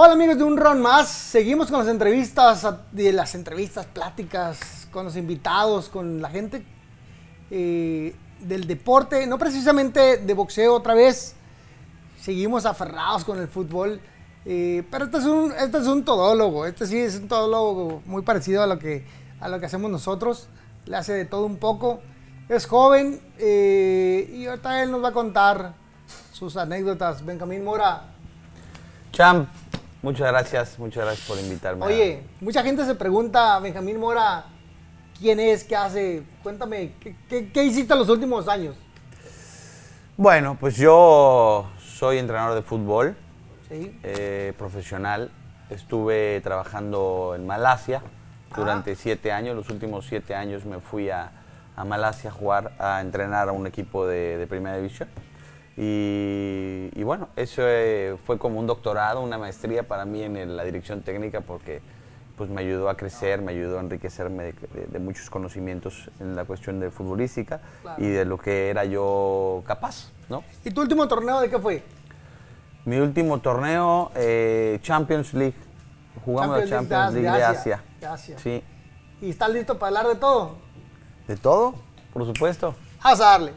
Hola amigos de Un Ron Más, seguimos con las entrevistas, de las entrevistas, pláticas con los invitados, con la gente eh, del deporte, no precisamente de boxeo otra vez, seguimos aferrados con el fútbol, eh, pero este es, un, este es un todólogo, este sí es un todólogo muy parecido a lo que, a lo que hacemos nosotros, le hace de todo un poco, es joven eh, y ahorita él nos va a contar sus anécdotas. Benjamín Mora. Champ, muchas gracias, muchas gracias por invitarme. Oye, mucha gente se pregunta, Benjamín Mora, quién es, qué hace. Cuéntame, ¿qué, qué, hiciste en los últimos años? Bueno, pues yo soy entrenador de fútbol eh, profesional. Estuve trabajando en Malasia durante siete años. Los últimos siete años me fui a, Malasia a jugar, a entrenar a un equipo de primera división. Y, bueno, eso eh, fue como un doctorado, una maestría para mí en la dirección técnica porque pues me ayudó a crecer, me ayudó a enriquecerme de, muchos conocimientos en la cuestión de futbolística y de lo que era yo capaz, ¿no? ¿Y tu último torneo de qué fue? Mi último torneo, eh, Champions League. Jugamos la Champions League de Asia. De Asia. Sí. ¿Y estás listo para hablar de todo? ¿De todo? Por supuesto. Vamos a darle.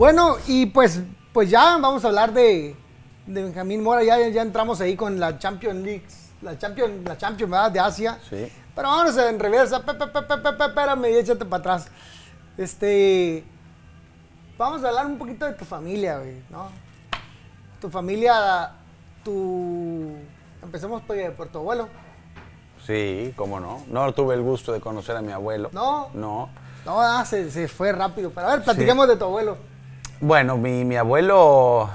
Bueno, y pues, pues ya vamos a hablar de, Benjamín Mora. Ya, ya entramos ahí con la Champions League, la Champions, la Champions de Asia. Sí. Pero vamos en reversa. Espérame y échate para atrás. Este. Vamos a hablar un poquito de tu familia, güey, ¿no? Tu familia, tu. Empecemos por, por tu abuelo. Sí, cómo no. No tuve el gusto de conocer a mi abuelo. No. No. No, ah, se, fue rápido. Pero a ver, platicamos de tu abuelo. Bueno, mi, abuelo,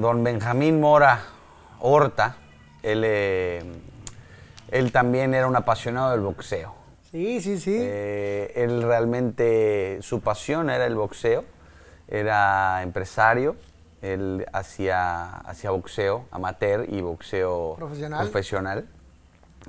don Benjamín Mora Horta, él, eh, él también era un apasionado del boxeo. Sí, sí, sí. Eh, él realmente, su pasión era el boxeo, era empresario, él hacía, hacía boxeo amateur y boxeo profesional.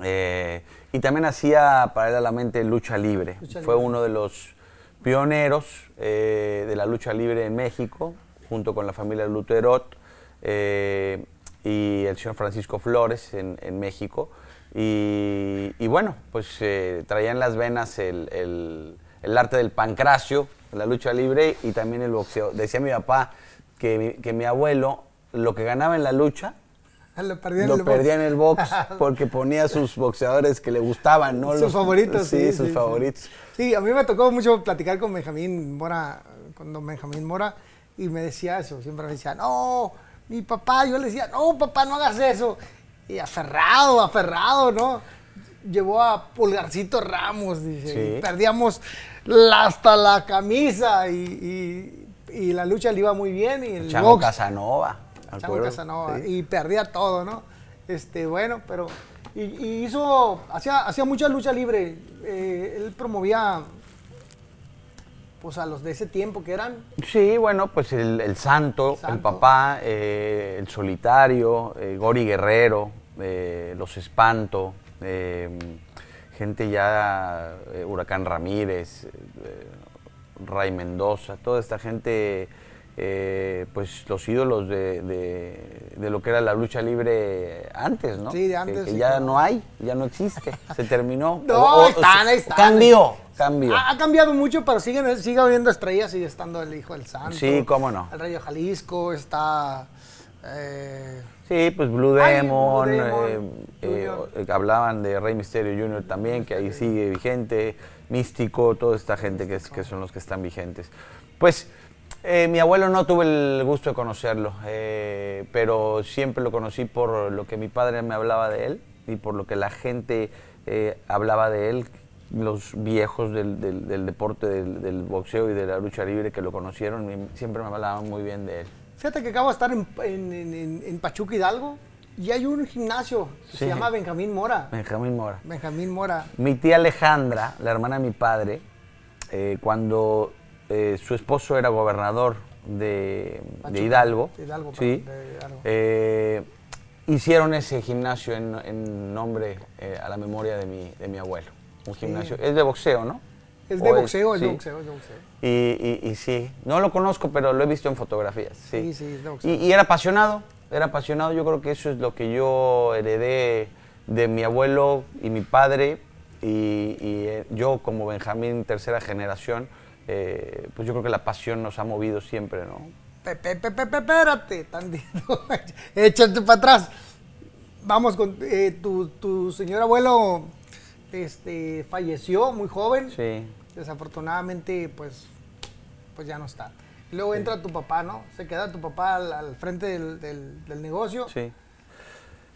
Eh, y también hacía paralelamente lucha libre. Fue uno de los pioneros eh, de la lucha libre en México, junto con la familia Luterot eh, y el señor Francisco Flores en, México. Y, bueno, pues eh, traían las venas el, arte del pancracio, la lucha libre y también el boxeo. Decía mi papá que que mi abuelo lo que ganaba en la lucha lo perdía, en, el box porque ponía sus boxeadores que le gustaban, ¿no? Sus favoritos. Sí, sus favoritos. Sí. a mí me tocó mucho platicar con Benjamín Mora, con don Benjamín Mora, y me decía eso, siempre me decía, no, mi papá, yo le decía, no, papá, no hagas eso. Y aferrado, aferrado, ¿no? Llevó a Pulgarcito Ramos, dice, perdíamos hasta la camisa y, la lucha le iba muy bien. Y el Chavo Casanova. Y perdía todo, ¿no? Este, bueno, pero. Y, hizo. Hacía, hacía mucha lucha libre. Eh, él promovía. Pues a los de ese tiempo que eran. Sí, bueno, pues el, Santo, el, Papá, eh, el Solitario, eh, Gori Guerrero, Los Espanto, gente ya, Huracán Ramírez, Ray Mendoza, toda esta gente eh, pues los ídolos de, lo que era la lucha libre antes, ¿no? Sí, de antes. Que, ya no hay, ya no existe, se terminó. no, están, están. Cambió, cambió. Ha, cambiado mucho, pero sigue, sigue habiendo estrellas, sigue estando el Hijo del Santo. Sí, cómo no. El Rey de Jalisco, está... Eh, sí, pues Blue Demon, eh, hablaban de Rey Misterio Jr. también, que ahí sigue vigente, Místico, toda esta gente que, es, que son los que están vigentes. Pues eh, mi abuelo no tuve el gusto de conocerlo, eh, pero siempre lo conocí por lo que mi padre me hablaba de él y por lo que la gente eh, hablaba de él, los viejos del, deporte del, boxeo y de la lucha libre que lo conocieron, siempre me hablaban muy bien de él. Fíjate que acabo de estar en, en, Pachuca Hidalgo Y hay un gimnasio que se llama Benjamín Mora. Benjamín Mora. Benjamín Mora. Mi tía Alejandra, la hermana de mi padre, cuando eh, su esposo era gobernador de, Hidalgo, sí, eh, hicieron ese gimnasio en, nombre a la memoria de mi, de mi abuelo. Un gimnasio. Es de boxeo, ¿no? Es de boxeo, es de boxeo, es de boxeo. Y, y, sí, no lo conozco, pero lo he visto en fotografías. Sí, sí, es de boxeo. Y, era apasionado, era apasionado. Yo creo que eso es lo que yo heredé de mi abuelo y mi padre. Y, eh, yo como Benjamín, tercera generación, eh, pues yo creo que la pasión nos ha movido siempre, ¿no? Pepe, pepe, espérate, tantito. Échate para atrás. Vamos con eh, tu, tu señor abuelo este, falleció muy joven. Sí. Desafortunadamente, pues, pues ya no está. luego entra tu papá, ¿no? Se queda tu papá al, frente del, negocio. Sí.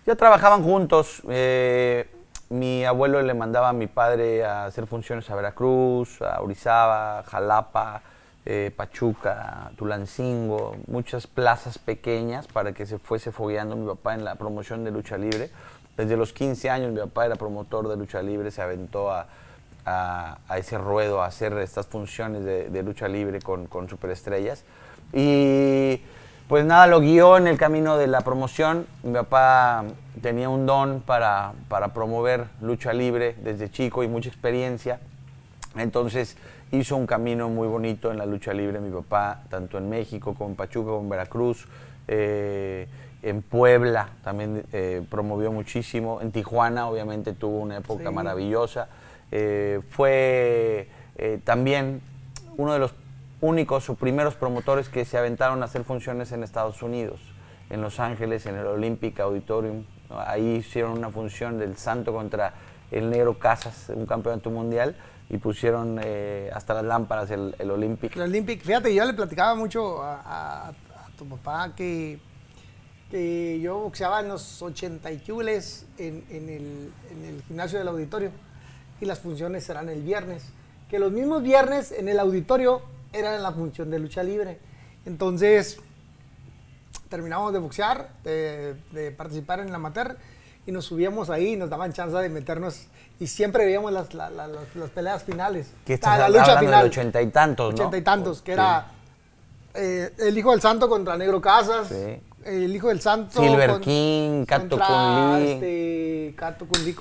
Ya trabajaban juntos. Eh, mi abuelo le mandaba a mi padre a hacer funciones a Veracruz, a Orizaba, Jalapa, eh, Pachuca, Tulancingo, muchas plazas pequeñas para que se fuese fogueando mi papá en la promoción de lucha libre. Desde los 15 años mi papá era promotor de lucha libre, se aventó a, ese ruedo, a hacer estas funciones de, lucha libre con, superestrellas. Y pues nada, lo guió en el camino de la promoción. Mi papá tenía un don para, para promover lucha libre desde chico y mucha experiencia. Entonces hizo un camino muy bonito en la lucha libre mi papá, tanto en México como en Pachuca, como en Veracruz. Eh, en Puebla también eh, promovió muchísimo, en Tijuana obviamente tuvo una época maravillosa, eh, fue también uno de los únicos o primeros promotores que se aventaron a hacer funciones en Estados Unidos, en Los Ángeles, en el Olympic Auditorium, ahí hicieron una función del Santo contra el Negro Casas, un campeonato mundial, y pusieron hasta las lámparas el, el Olympic. El Olympic, fíjate, yo le platicaba mucho a tu papá que que yo boxeaba en los 80 y en, en, el, en el gimnasio del auditorio y las funciones serán el viernes. Que los mismos viernes en el auditorio eran la función de lucha libre. Entonces, terminamos de boxear, de, participar en la amateur y nos subíamos ahí y nos daban chance de meternos y siempre veíamos las, las, peleas finales. Que está la lucha final. De ochenta y tantos, ¿no? Ochenta y tantos, que era eh, el hijo del santo contra Negro Casas. Sí el hijo del santo. Silver King, Cato Kun este,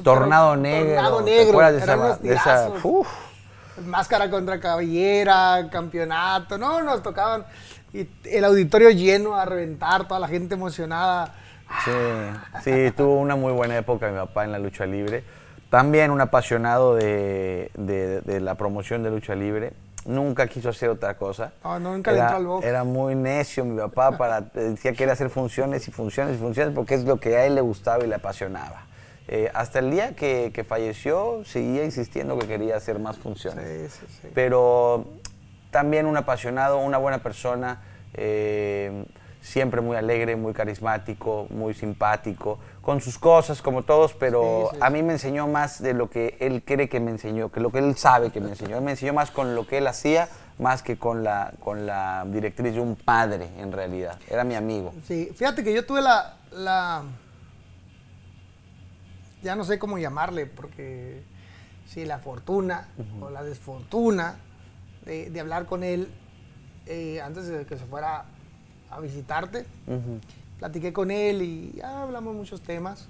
Tornado Negro. Tornado Negro. ¿Te acuerdas de esa? Máscara contra cabellera, campeonato. No, nos tocaban. Y el auditorio lleno a reventar, toda la gente emocionada. Sí, sí, tuvo una muy buena época mi papá en la lucha libre. También un apasionado de, de la promoción de lucha libre nunca quiso hacer otra cosa. Ah, nunca era, le al box. Era muy necio mi papá, para, decía que quería hacer funciones y funciones y funciones porque es lo que a él le gustaba y le apasionaba. Eh, hasta el día que, que, falleció seguía insistiendo que quería hacer más funciones. Sí, sí, sí. Pero también un apasionado, una buena persona. Eh, siempre muy alegre, muy carismático, muy simpático, con sus cosas como todos, pero a mí me enseñó más de lo que él cree que me enseñó, que lo que él sabe que me enseñó. Él me enseñó más con lo que él hacía, más que con la, con la directriz de un padre, en realidad. Era mi amigo. Sí, fíjate que yo tuve la... la ya no sé cómo llamarle, porque sí, la fortuna o la desfortuna de, hablar con él eh, antes de que se fuera a visitarte. Platiqué con él y hablamos muchos temas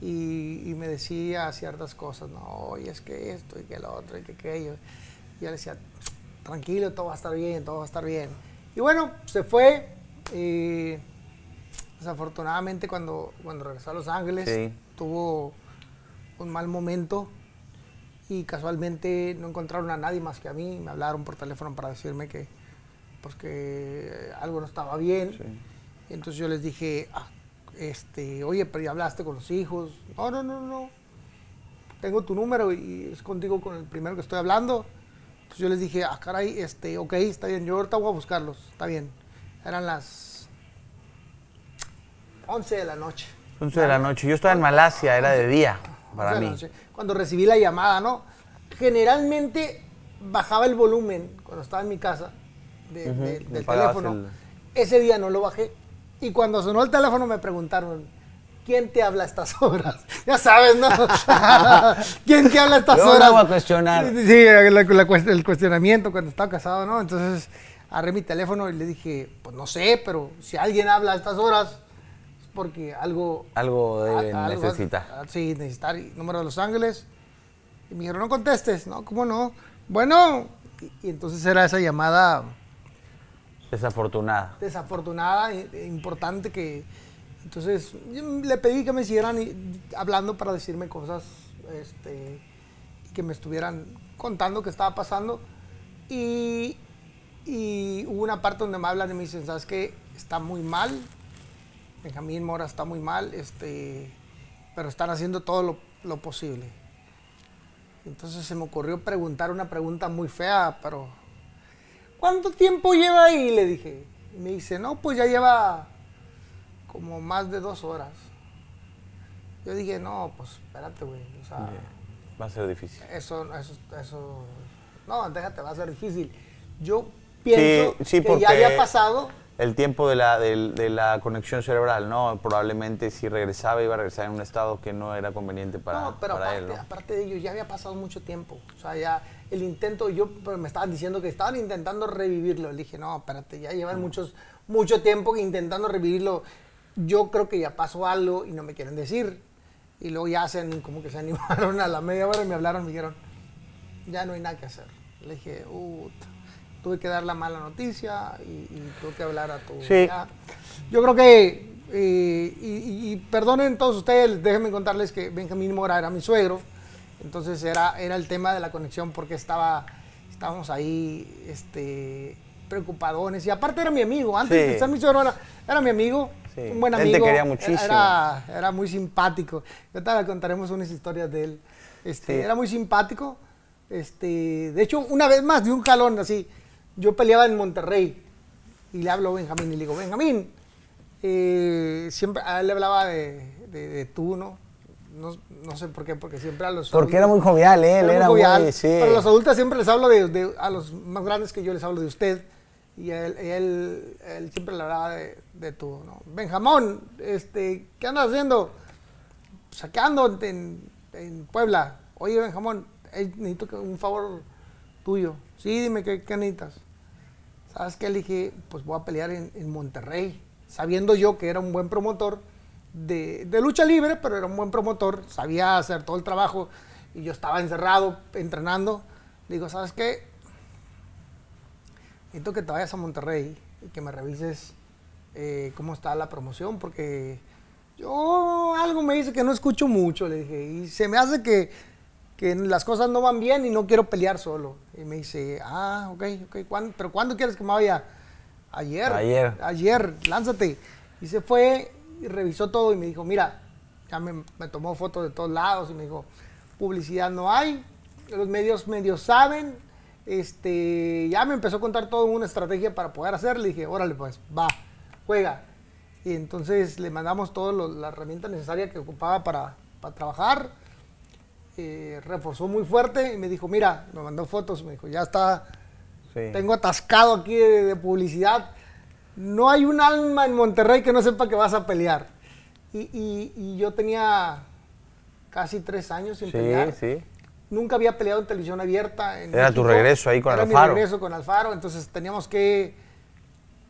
y, me decía ciertas cosas, no, y es que esto y que lo otro y que aquello. Y yo le decía, tranquilo, todo va a estar bien, todo va a estar bien. Y bueno, se fue. y desafortunadamente cuando, cuando regresó a Los Ángeles tuvo un mal momento y casualmente no encontraron a nadie más que a mí. Me hablaron por teléfono para decirme que, porque algo no estaba bien. entonces yo les dije, ah, este, oye, pero ya hablaste con los hijos. No, no, no, no. Tengo tu número y es contigo con el primero que estoy hablando. Entonces yo les dije, ah, caray, este, ok, está bien, yo ahorita voy a buscarlos, está bien. Eran las 11 de la noche. 11 de la noche. Yo estaba en Malasia, era de día para mí. Cuando recibí la llamada, ¿no? Generalmente bajaba el volumen cuando estaba en mi casa del teléfono. Ese día no lo bajé. Y cuando sonó el teléfono me preguntaron, ¿quién te habla a estas horas? Ya sabes, ¿no? ¿Quién te habla a estas horas? No voy a cuestionar. Sí, el cuestionamiento cuando estaba casado, ¿no? Entonces agarré mi teléfono y le dije, pues no sé, pero si alguien habla a estas horas, porque algo... Algo necesitar. Sí, necesitar número de Los Ángeles. Y me dijeron, no contestes, ¿no? ¿Cómo no? Bueno, y, entonces era esa llamada... Desafortunada. Desafortunada, importante que... Entonces le pedí que me siguieran hablando para decirme cosas este, que me estuvieran contando qué estaba pasando. Y, y hubo una parte donde me hablan y me dicen, ¿sabes qué? Está muy mal. Benjamín Mora está muy mal, este, pero están haciendo todo lo, lo posible. Entonces se me ocurrió preguntar una pregunta muy fea, pero ¿cuánto tiempo lleva ahí? Le dije. Y me dice, no, pues ya lleva como más de dos horas. Yo dije, no, pues espérate, güey. O sea, va a ser difícil. Eso, eso, eso, no, déjate, va a ser difícil. Yo pienso que ya había pasado el tiempo de la, de, la conexión cerebral, ¿no? Probablemente si regresaba iba a regresar en un estado que no era conveniente para, no, pero aparte, él. aparte de ello, ya había pasado mucho tiempo. O sea, ya el intento, yo me estaban diciendo que estaban intentando revivirlo. Le dije, no, espérate, ya llevan muchos, mucho tiempo intentando revivirlo. Yo creo que ya pasó algo y no me quieren decir. Y luego ya hacen como que se animaron a la media hora y me hablaron, me dijeron, ya no hay nada que hacer. Le dije, uh, tuve que dar la mala noticia y, tuve que hablar a tu... Sí. Yo creo que, eh, y, perdonen todos ustedes, déjenme contarles que Benjamín Mora era mi suegro, entonces era, era el tema de la conexión porque estaba, estábamos ahí este, preocupadones y aparte era mi amigo, antes de ser mi suegro era, mi amigo. Un buen amigo. Él te quería muchísimo. Era, era muy simpático. Ahorita contaremos unas historias de él. Este, Era muy simpático. Este, de hecho, una vez más, de un jalón así yo peleaba en Monterrey y le hablo a Benjamín y le digo, Benjamín, eh, siempre a él le hablaba de, tú, ¿no? ¿no? sé por qué, porque siempre a los... Porque era muy jovial, ¿eh? él era, muy jovial. sí. a los adultos siempre les hablo de, a los más grandes que yo les hablo de usted. Y él, él, siempre le hablaba de, tú, ¿no? Benjamón, este, ¿qué andas haciendo? Saqueando en, en Puebla. Oye, Benjamón, necesito un favor tuyo. Sí, dime, ¿qué, qué necesitas? ¿Sabes qué? Le dije, pues voy a pelear en, Monterrey, sabiendo yo que era un buen promotor de, lucha libre, pero era un buen promotor, sabía hacer todo el trabajo y yo estaba encerrado entrenando. Le digo, ¿sabes qué? Necesito que te vayas a Monterrey y que me revises eh, cómo está la promoción, porque yo algo me dice que no escucho mucho, le dije, y se me hace que que las cosas no van bien y no quiero pelear solo. Y me dice, ah, ok, ok, ¿pero cuándo quieres que me vaya? Ayer. Ayer. Ayer, lánzate. Y se fue y revisó todo y me dijo, mira, ya me, tomó fotos de todos lados y me dijo, publicidad no hay, los medios medios saben, este, ya me empezó a contar todo una estrategia para poder hacer, le dije, órale pues, va, juega. Y entonces le mandamos toda la herramienta necesaria que ocupaba para, para trabajar eh, reforzó muy fuerte y me dijo, mira, me mandó fotos, me dijo, ya está, tengo atascado aquí de, publicidad. No hay un alma en Monterrey que no sepa que vas a pelear. Y, yo tenía casi tres años sin pelear. Nunca había peleado en televisión abierta. era tu regreso ahí con Alfaro. Era mi regreso con Alfaro, entonces teníamos que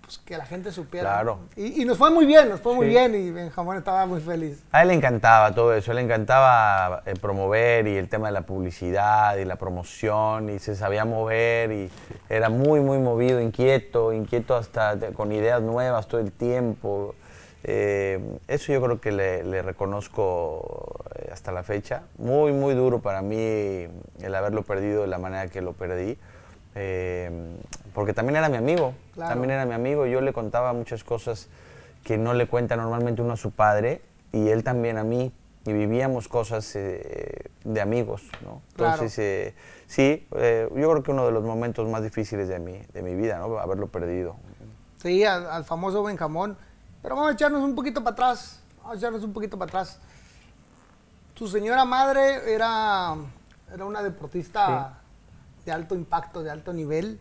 pues, que la gente supiera. Claro. Y, nos fue muy bien, nos fue muy bien y Benjamín estaba muy feliz. A él le encantaba todo eso, le encantaba eh, promover y el tema de la publicidad y la promoción y se sabía mover y era muy, muy movido, inquieto, inquieto hasta con ideas nuevas todo el tiempo. Eh, eso yo creo que le, reconozco eh, hasta la fecha. Muy, muy duro para mí el haberlo perdido de la manera que lo perdí. Eh, porque también era mi amigo, también era mi amigo, yo le contaba muchas cosas que no le cuenta normalmente uno a su padre y él también a mí, y vivíamos cosas eh, de amigos, ¿no? Entonces, eh, sí, yo creo que uno de los momentos más difíciles de mi, de mi vida, ¿no? Haberlo perdido. Sí, al, famoso Benjamón, pero vamos a echarnos un poquito para atrás, vamos a echarnos un poquito para atrás. Tu señora madre era, era una deportista de alto impacto, de alto nivel.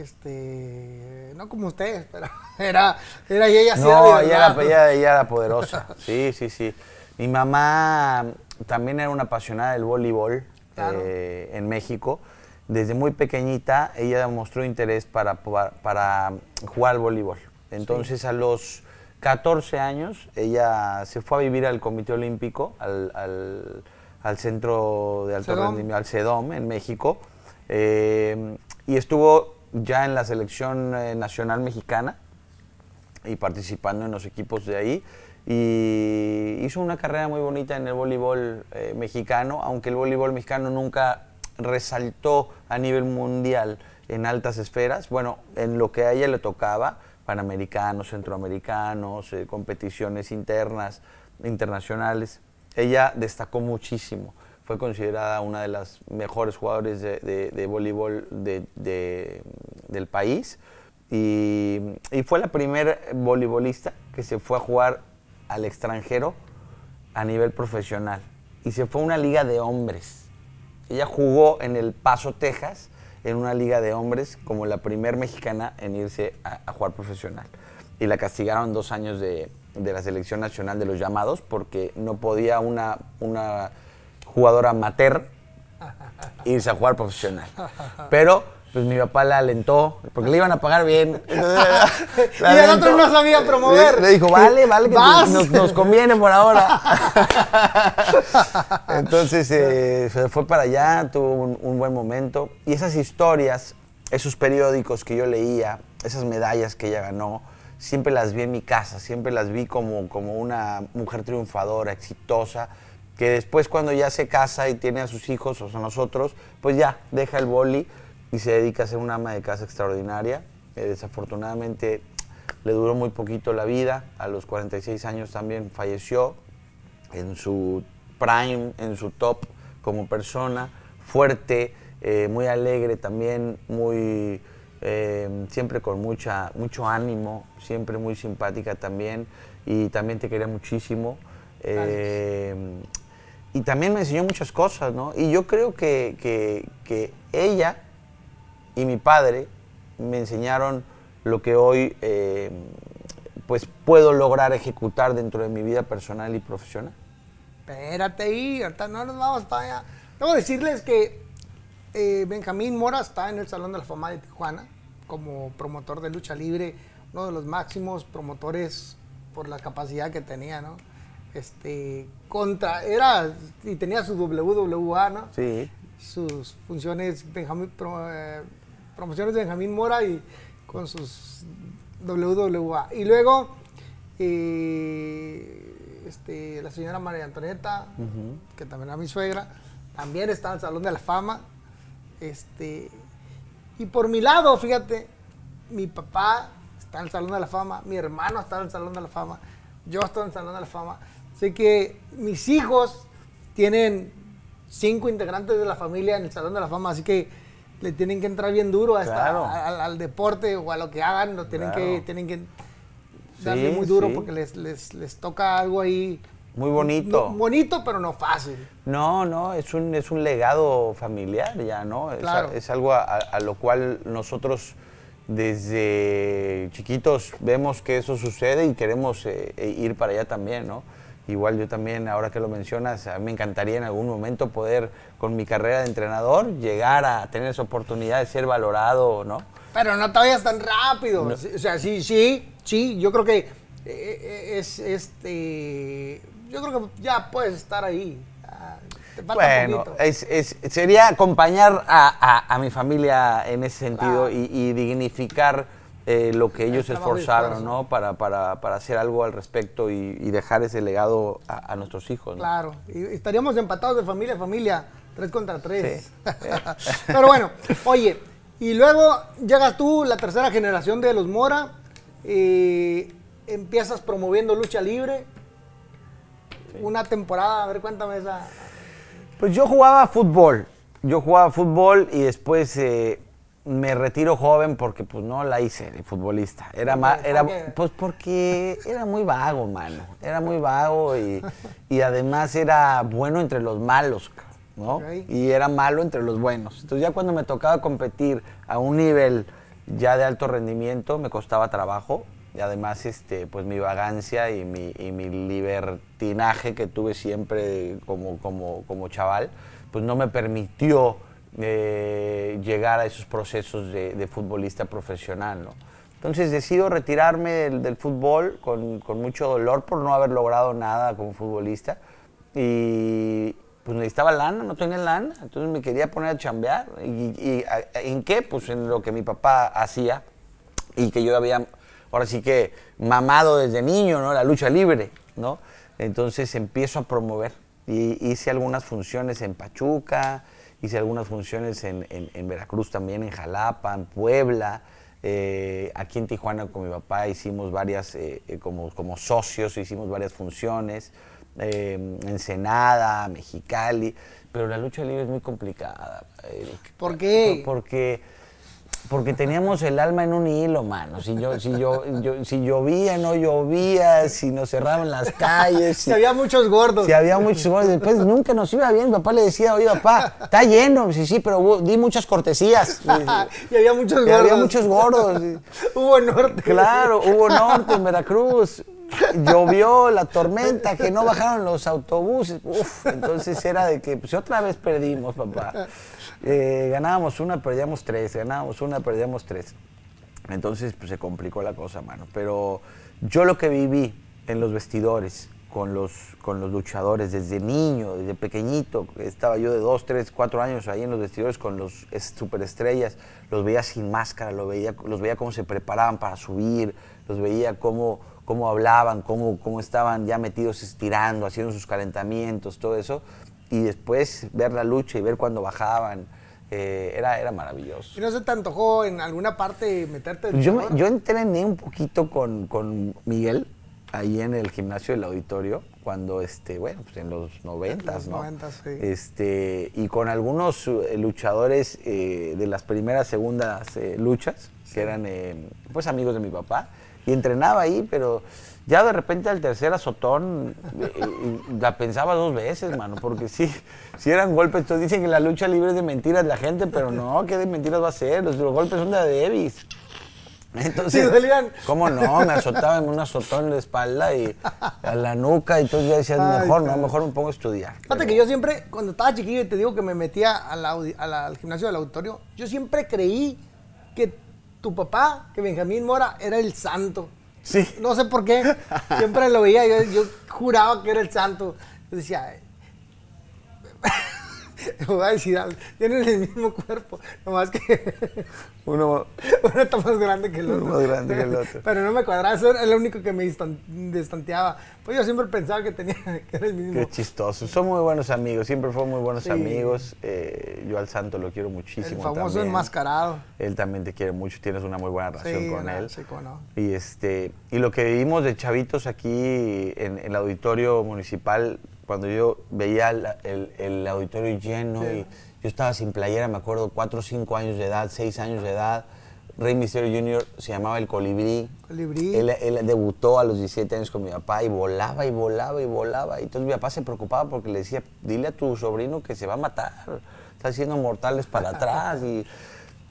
Este, no como ustedes, pero era, era ella No, ella era, ella, era poderosa, sí, sí, sí. Mi mamá también era una apasionada del voleibol eh, en México. Desde muy pequeñita ella mostró interés para, para, jugar al voleibol. Entonces a los 14 años ella se fue a vivir al Comité Olímpico, al, al, Centro de Alto Rendimiento, al CEDOM en México. Eh, y estuvo ya en la selección eh, nacional mexicana y participando en los equipos de ahí. Y hizo una carrera muy bonita en el voleibol eh, mexicano, aunque el voleibol mexicano nunca resaltó a nivel mundial en altas esferas. Bueno, en lo que a ella le tocaba, panamericanos, centroamericanos, eh, competiciones internas, internacionales, ella destacó muchísimo fue considerada una de las mejores jugadores de, voleibol del país y, fue la primera voleibolista que se fue a jugar al extranjero a nivel profesional y se fue a una liga de hombres. Ella jugó en El Paso, Texas, en una liga de hombres como la primera mexicana en irse a, jugar profesional. Y la castigaron dos años de, de, la selección nacional de los llamados porque no podía una, una jugador amateur irse a jugar profesional. Pero pues mi papá la alentó, porque le iban a pagar bien. y el otro no sabía promover. Le, dijo, vale, vale, que nos, conviene por ahora. Entonces eh, se fue para allá, tuvo un, buen momento. Y esas historias, esos periódicos que yo leía, esas medallas que ella ganó, siempre las vi en mi casa, siempre las vi como, como una mujer triunfadora, exitosa que después cuando ya se casa y tiene a sus hijos o a nosotros, pues ya deja el boli y se dedica a ser una ama de casa extraordinaria. Eh, desafortunadamente le duró muy poquito la vida, a los 46 años también falleció en su prime, en su top como persona, fuerte, eh, muy alegre también, muy eh, siempre con mucha, mucho ánimo, siempre muy simpática también. Y también te quería muchísimo y también me enseñó muchas cosas, ¿no? Y yo creo que, que, ella y mi padre me enseñaron lo que hoy eh, pues puedo lograr ejecutar dentro de mi vida personal y profesional. Espérate ahí, no nos vamos para allá. Debo decirles que eh, Benjamín Mora está en el Salón de la Fama de Tijuana como promotor de lucha libre, uno de los máximos promotores por la capacidad que tenía, ¿no? Este, contra, era, y tenía su WWA, ¿no? Sí. Sus funciones, Benjamín, eh, promociones de Benjamín Mora y con sus WWA. Y luego, eh, este, la señora María Antonieta, que también era mi suegra, también está en el Salón de la Fama. Este, y por mi lado, fíjate, mi papá está en el Salón de la Fama, mi hermano está en el Salón de la Fama, yo estoy en el Salón de la Fama. Sé que mis hijos tienen cinco integrantes de la familia en el Salón de la Fama, así que le tienen que entrar bien duro a al, deporte o a lo que hagan, lo tienen que tienen que darle muy duro porque les, les, toca algo ahí muy bonito. bonito, pero no fácil. No, no, es un, es un legado familiar ya, ¿no? Es, algo a, lo cual nosotros desde chiquitos vemos que eso sucede y queremos eh, eh, ir para allá también, ¿no? Igual yo también, ahora que lo mencionas, a mí me encantaría en algún momento poder, con mi carrera de entrenador, llegar a tener esa oportunidad de ser valorado, ¿no? Pero no te vayas tan rápido. O sea, sí, sí, sí, yo creo que eh, eh, es este. Yo creo que ya puedes estar ahí. Bueno, es, sería acompañar a, mi familia en ese sentido y dignificar eh, lo que ellos se esforzaron, ¿no? Para, para, para, hacer algo al respecto y, dejar ese legado a, nuestros hijos. Claro, y estaríamos empatados de familia a familia, tres contra tres. Pero bueno, oye, y luego llegas tú, la tercera generación de los Mora, y empiezas promoviendo lucha libre. Una temporada, a ver, cuéntame esa. Pues yo jugaba fútbol. Yo jugaba fútbol y después eh, me retiro joven porque pues no la hice de futbolista. Era más, era pues porque era muy vago, mano. Era muy vago y, además era bueno entre los malos, ¿no? Y era malo entre los buenos. Entonces ya cuando me tocaba competir a un nivel ya de alto rendimiento, me costaba trabajo y además este, pues mi vagancia y mi, y mi libertinaje que tuve siempre como, como, como chaval, pues no me permitió eh, llegar a esos procesos de, de futbolista profesional. ¿no? Entonces decido retirarme del, del fútbol con, con, mucho dolor por no haber logrado nada como futbolista y pues necesitaba lana, no tenía lana, entonces me quería poner a chambear. ¿Y, y en qué? Pues en lo que mi papá hacía y que yo había ahora sí que mamado desde niño, ¿no? La lucha libre, ¿no? Entonces empiezo a promover y hice algunas funciones en Pachuca, hice algunas funciones en, en, Veracruz también, en Jalapa, en Puebla. Eh, aquí en Tijuana con mi papá hicimos varias, eh, eh como, como socios, hicimos varias funciones. Eh, Ensenada, Mexicali, pero la lucha libre es muy complicada. ¿Por qué? Porque porque teníamos el alma en un hilo, mano. Si, yo, si, yo, si llovía, no llovía, si nos cerraban las calles. Si, había muchos gordos. Si había muchos gordos. Después nunca nos iba bien. Mi papá le decía, oye, papá, está lleno. Sí, sí, pero di muchas cortesías. y había muchos gordos. Y había muchos gordos. hubo norte. Claro, hubo norte en Veracruz. Llovió, la tormenta, que no bajaron los autobuses. Uf, entonces era de que pues otra vez perdimos, papá. Eh, ganábamos una, perdíamos tres, ganábamos una, perdíamos tres. Entonces pues, se complicó la cosa, mano. Pero yo lo que viví en los vestidores con los, con los luchadores desde niño, desde pequeñito, estaba yo de dos, tres, cuatro años ahí en los vestidores con los superestrellas, los veía sin máscara, los veía, los veía cómo se preparaban para subir, los veía cómo, cómo hablaban, cómo, cómo estaban ya metidos estirando, haciendo sus calentamientos, todo eso y después ver la lucha y ver cuando bajaban. Eh, era, era maravilloso. ¿Y no se te antojó en alguna parte meterte? Yo, yo entrené un poquito con, con, Miguel ahí en el gimnasio del auditorio cuando este bueno pues en los noventas no sí. este y con algunos eh, luchadores eh, de las primeras segundas luchas que eran pues amigos de mi papá y entrenaba ahí pero ya de repente al tercer azotón la pensaba dos veces, mano, porque sí, si eran golpes, entonces dicen que la lucha libre es de mentiras la gente, pero no, ¿qué de mentiras va a ser? Los, golpes son de Davis. Entonces, ¿cómo no? Me azotaban un azotón en la espalda y a la nuca, y entonces yo decía, mejor, no, mejor me pongo a estudiar. Fíjate que yo siempre, cuando estaba chiquillo y te digo que me metía al gimnasio del auditorio, yo siempre creí que tu papá, que Benjamín Mora, era el santo. Sí. No sé por qué. Siempre lo veía. Yo, juraba que era el santo. Yo decía, voy a decir tienen el mismo cuerpo, nomás que uno, uno está más grande que el otro. más grande que el otro. Pero no me cuadraba, eso era lo único que me distanteaba. Pues yo siempre pensaba que tenía que era el mismo. Qué chistoso. Son muy buenos amigos, siempre fueron muy buenos amigos. Eh, yo al santo lo quiero muchísimo. El famoso enmascarado. Él también te quiere mucho, tienes una muy buena relación con él. Sí, no. Y, este, y lo que vivimos de chavitos aquí en, en el auditorio municipal cuando yo veía el, el, auditorio lleno y yo estaba sin playera, me acuerdo, 4 o 5 años de edad, 6 años de edad. Rey Misterio Jr. se llamaba el Colibrí. Colibrí. Él, él, debutó a los 17 años con mi papá y volaba y volaba y volaba. Y entonces mi papá se preocupaba porque le decía, dile a tu sobrino que se va a matar. Está haciendo mortales para atrás. Y,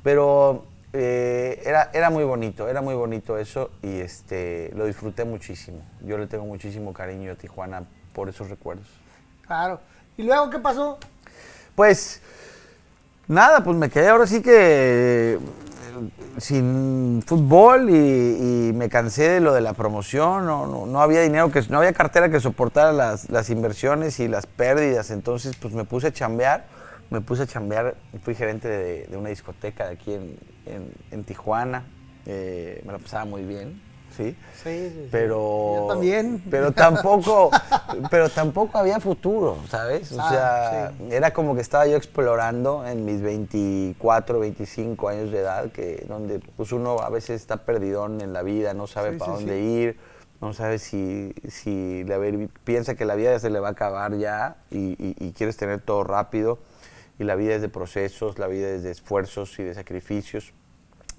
pero eh, era, era muy bonito, era muy bonito eso y este, lo disfruté muchísimo. Yo le tengo muchísimo cariño a Tijuana por esos recuerdos. Claro. ¿Y luego qué pasó? Pues nada, pues me quedé ahora sí que eh, sin fútbol y, me cansé de lo de la promoción, no, no, había dinero, que no había cartera que soportara las, las, inversiones y las pérdidas, entonces pues me puse a chambear, me puse a chambear, fui gerente de, una discoteca de aquí en, en, Tijuana, eh, me la pasaba muy bien, ¿sí? Sí, Pero, también. Pero tampoco, pero tampoco había futuro, ¿sabes? O ah, sea, era como que estaba yo explorando en mis 24, 25 años de edad, que donde pues uno a veces está perdidón en la vida, no sabe para dónde ir, no sabe si, si piensa que la vida se le va a acabar ya y, y quieres tener todo rápido. Y la vida es de procesos, la vida es de esfuerzos y de sacrificios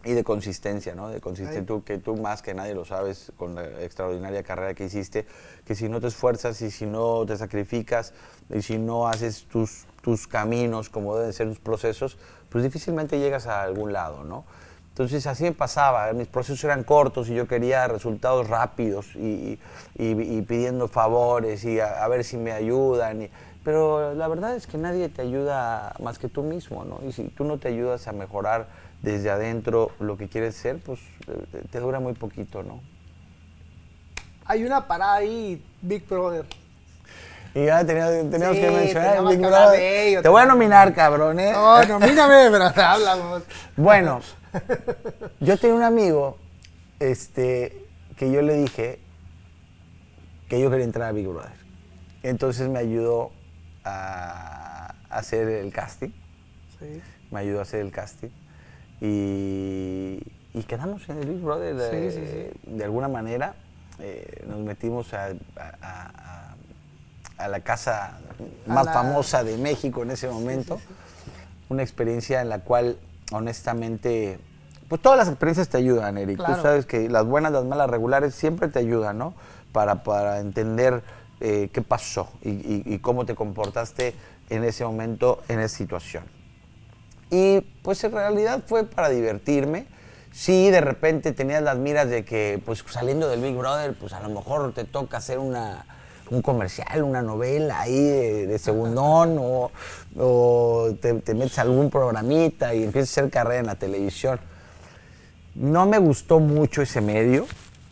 y de consistencia, ¿no? De consistencia, tú, que tú más que nadie lo sabes con la extraordinaria carrera que hiciste, que si no te esfuerzas y si no te sacrificas y si no haces tus, tus caminos como deben ser tus procesos, pues difícilmente llegas a algún lado, ¿no? Entonces así me pasaba, mis procesos eran cortos y yo quería resultados rápidos y, pidiendo favores y a, ver si me ayudan. pero la verdad es que nadie te ayuda más que tú mismo, ¿no? Y si tú no te ayudas a mejorar desde adentro lo que quieres ser, pues eh, te dura muy poquito, ¿no? Hay una parada ahí, Big Brother. Y ya teníamos, que mencionar Big Brother. te voy a nominar, cabrón, ¿eh? No, nomíname, pero hablamos. Bueno, yo tenía un amigo este, que yo le dije que yo quería entrar a Big Brother. Entonces me ayudó a hacer el casting. Sí. Me ayudó a hacer el casting. Y, quedamos en el Big Brother de, de alguna manera. Eh, nos metimos a, a, la casa más famosa de México en ese momento. Una experiencia en la cual, honestamente, pues todas las experiencias te ayudan, Eric. Tú sabes que las buenas, las malas, regulares siempre te ayudan, ¿no? Para, para entender eh, qué pasó y, y, cómo te comportaste en ese momento, en esa situación. Y pues en realidad fue para divertirme. Sí, de repente tenías las miras de que pues saliendo del Big Brother, pues a lo mejor te toca hacer una, un comercial, una novela ahí de, segundón o, o te, te, metes a algún programita y empiezas a hacer carrera en la televisión. No me gustó mucho ese medio,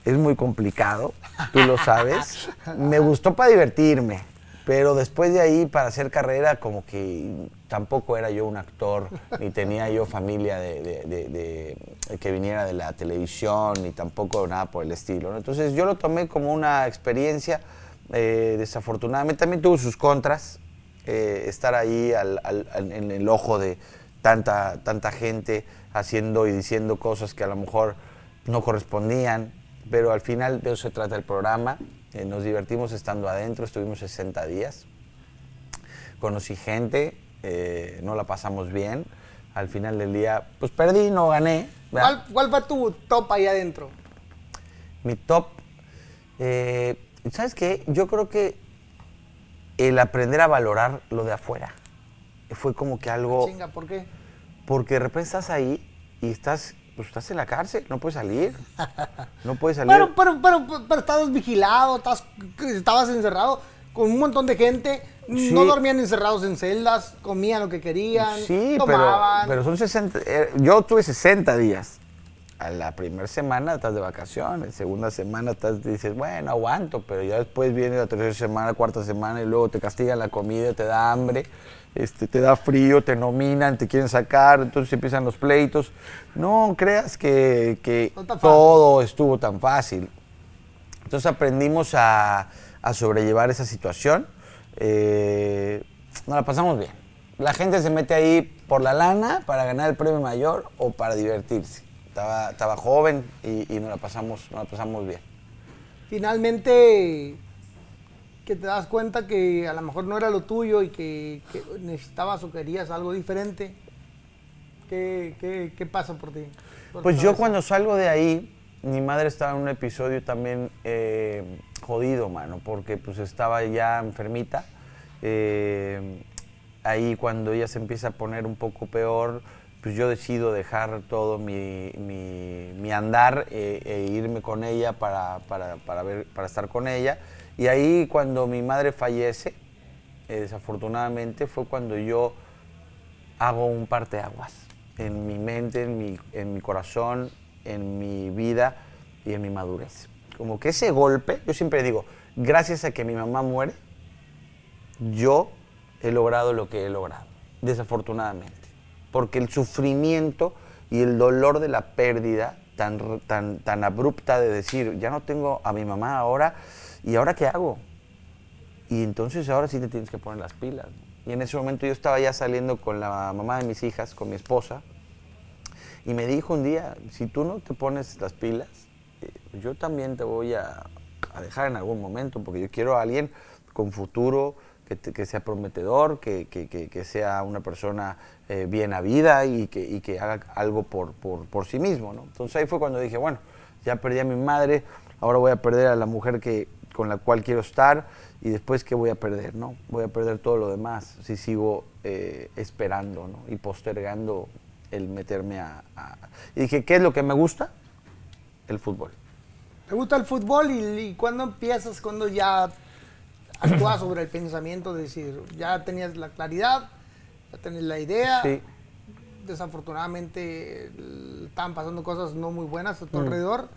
es muy complicado, tú lo sabes. Me gustó para divertirme, pero después de ahí, para hacer carrera, como que tampoco era yo un actor, ni tenía yo familia de, que viniera de la televisión, ni tampoco nada por el estilo. Entonces yo lo tomé como una experiencia, eh, desafortunadamente también tuvo sus contras, eh, estar ahí en el ojo de tanta, tanta gente haciendo y diciendo cosas que a lo mejor no correspondían, pero al final de eso se trata el programa eh, nos divertimos estando adentro, estuvimos 60 días. Conocí gente, eh, no la pasamos bien. Al final del día, pues perdí, no gané. ¿Cuál, ¿Cuál, fue tu top ahí adentro? Mi top, eh, ¿sabes qué? Yo creo que el aprender a valorar lo de afuera fue como que algo... Chinga, ¿por qué? Porque de repente estás ahí y estás pues estás en la cárcel, no puedes salir. No puedes salir. pero, pero, pero, pero estabas vigilado, estabas encerrado con un montón de gente. No dormían encerrados en celdas, comían lo que querían, sí, tomaban. Pero, son 60. Eh, yo tuve 60 días. A la primera semana estás de vacaciones, segunda semana estás, dices, bueno, aguanto, pero ya después viene la tercera semana, cuarta semana y luego te castigan la comida, te da hambre este, te da frío, te nominan, te quieren sacar, entonces empiezan los pleitos. No creas que, todo estuvo tan fácil. Entonces aprendimos a, sobrellevar esa situación. Eh, nos la pasamos bien. La gente se mete ahí por la lana para ganar el premio mayor o para divertirse. Estaba, estaba joven y, y nos, la pasamos, nos la pasamos bien. Finalmente, que te das cuenta que a lo mejor no era lo tuyo y que, necesitabas o querías algo diferente? ¿Qué, pasa por ti? pues yo cuando salgo de ahí, mi madre estaba en un episodio también eh, jodido, mano, porque pues estaba ya enfermita. Eh, ahí cuando ella se empieza a poner un poco peor, pues yo decido dejar todo mi, mi, andar eh, e irme con ella para, para, para, ver, para estar con ella. Y ahí cuando mi madre fallece, eh, desafortunadamente, fue cuando yo hago un parteaguas en mi mente, en mi, en mi corazón, en mi vida y en mi madurez. Como que ese golpe, yo siempre digo, gracias a que mi mamá muere, yo he logrado lo que he logrado, desafortunadamente. Porque el sufrimiento y el dolor de la pérdida tan, tan, tan abrupta de decir, ya no tengo a mi mamá ahora, ¿y ahora qué hago? Y entonces ahora sí te tienes que poner las pilas. Y en ese momento yo estaba ya saliendo con la mamá de mis hijas, con mi esposa, y me dijo un día, si tú no te pones las pilas, yo también te voy a, dejar en algún momento, porque yo quiero a alguien con futuro, que, sea prometedor, que, que, sea una persona eh, bien a vida y que, que haga algo por, por, por sí mismo. ¿no? Entonces ahí fue cuando dije, bueno, ya perdí a mi madre, ahora voy a perder a la mujer que, con la cual quiero estar y después qué voy a perder, ¿no? Voy a perder todo lo demás si sigo eh, esperando, ¿no? Y postergando el meterme a, Y dije, ¿qué es lo que me gusta? El fútbol. ¿Te gusta el fútbol y, y cuándo empiezas, cuando ya actúas sobre el pensamiento? De decir, ya tenías la claridad, ya tenías la idea. Sí. Desafortunadamente estaban pasando cosas no muy buenas a tu mm. alrededor.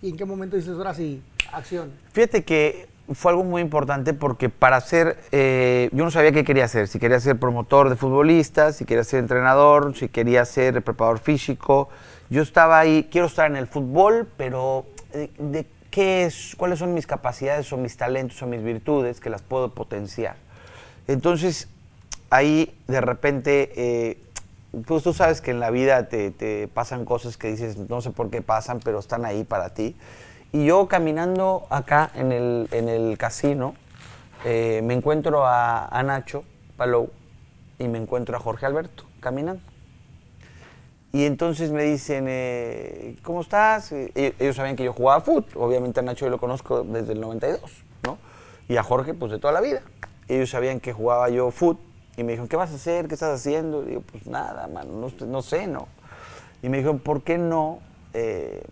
¿Y en qué momento dices, ahora sí, acción? Fíjate que fue algo muy importante porque para ser, eh, yo no sabía qué quería hacer, si quería ser promotor de futbolistas, si quería ser entrenador, si quería ser preparador físico. Yo estaba ahí, quiero estar en el fútbol, pero eh, de, qué es, cuáles son mis capacidades o mis talentos o mis virtudes que las puedo potenciar. Entonces, ahí de repente, eh, pues tú sabes que en la vida te, te pasan cosas que dices, no sé por qué pasan, pero están ahí para ti. Y yo caminando acá en el, en el casino, eh, me encuentro a, Nacho Palou y me encuentro a Jorge Alberto caminando. Y entonces me dicen, eh, ¿cómo estás? ellos sabían que yo jugaba fútbol. Obviamente a Nacho yo lo conozco desde el 92, ¿no? Y a Jorge, pues de toda la vida. Ellos sabían que jugaba yo fútbol. Y me dijeron, ¿qué vas a hacer? ¿Qué estás haciendo? Y digo, pues nada, mano, no, sé, ¿no? Y me dijeron, ¿por qué no eh,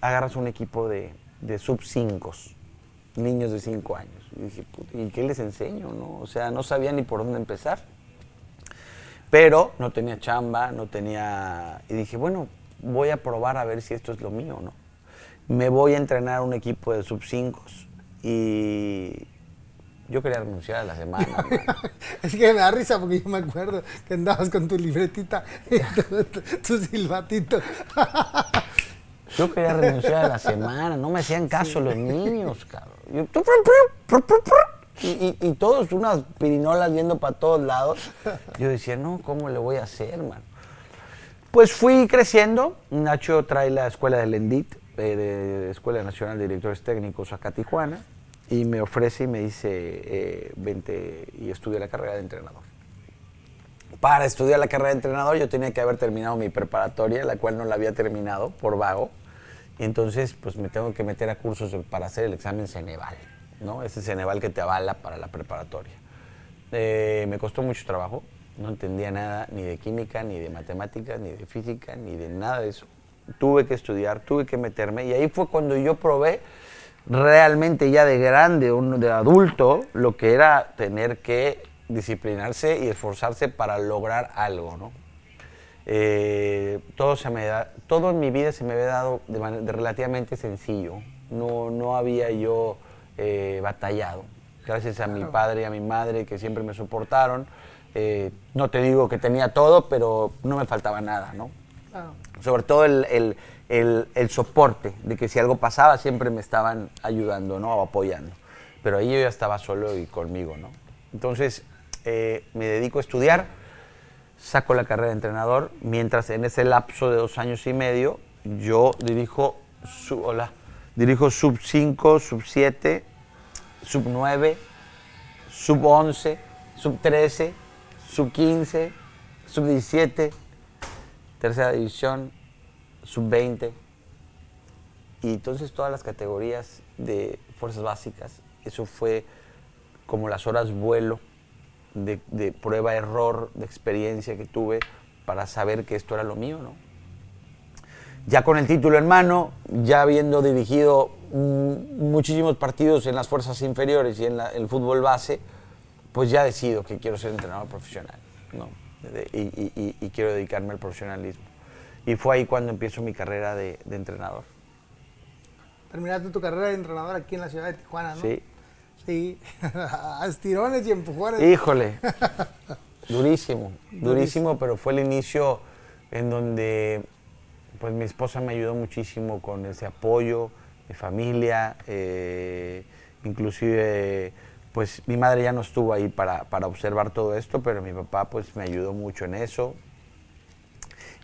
agarras un equipo de, de sub 5, niños de 5 años. Y dije, ¿y qué les enseño? No? O sea, no sabía ni por dónde empezar. Pero no tenía chamba, no tenía... Y dije, bueno, voy a probar a ver si esto es lo mío, ¿no? Me voy a entrenar un equipo de sub 5 y yo quería renunciar a la semana. es que me da risa porque yo me acuerdo que andabas con tu libretita, tu, tu silbatito. Yo quería renunciar a la semana, no me hacían caso los niños, cabrón. y, todos unas pirinolas viendo para todos lados. Yo decía, no, ¿cómo le voy a hacer, man? Pues fui creciendo. Nacho trae la escuela del ENDIT, eh, de Escuela Nacional de Directores Técnicos acá a Tijuana, y me ofrece y me dice, eh, vente y estudia la carrera de entrenador para estudiar la carrera de entrenador yo tenía que haber terminado mi preparatoria, la cual no la había terminado por vago. Y entonces pues me tengo que meter a cursos para hacer el examen Ceneval, ¿no? Ese Ceneval que te avala para la preparatoria. Eh, me costó mucho trabajo, no entendía nada ni de química, ni de matemáticas, ni de física, ni de nada de eso. Tuve que estudiar, tuve que meterme y ahí fue cuando yo probé realmente ya de grande, de adulto, lo que era tener que disciplinarse y esforzarse para lograr algo, ¿no? Eh, todo, se me da, todo en mi vida se me había dado de, relativamente sencillo. No, no había yo eh, batallado. Gracias a mi padre y a mi madre que siempre me soportaron. Eh, no te digo que tenía todo, pero no me faltaba nada, ¿no? Sobre todo el, el, soporte, de que si algo pasaba siempre me estaban ayudando, ¿no? O apoyando. Pero ahí yo ya estaba solo y conmigo, ¿no? Entonces, eh, me dedico a estudiar, saco la carrera de entrenador, mientras en ese lapso de dos años y medio yo dirijo, hola, dirijo sub 5, sub 7, sub 9, sub 11, sub 13, sub 15, sub 17, tercera división, sub 20. Y entonces todas las categorías de fuerzas básicas, eso fue como las horas vuelo de, prueba, error, de experiencia que tuve para saber que esto era lo mío, ¿no? Ya con el título en mano, ya habiendo dirigido muchísimos partidos en las fuerzas inferiores y en el fútbol base, pues ya decido que quiero ser entrenador profesional, ¿no? y, quiero dedicarme al profesionalismo. Y fue ahí cuando empiezo mi carrera de, de entrenador. Terminaste tu carrera de entrenador aquí en la ciudad de Tijuana, ¿no? Sí, Sí, a estirones y empujones. Híjole, durísimo, durísimo, pero fue el inicio en donde pues mi esposa me ayudó muchísimo con ese apoyo, mi familia, eh, inclusive pues mi madre ya no estuvo ahí para, para, observar todo esto, pero mi papá pues me ayudó mucho en eso.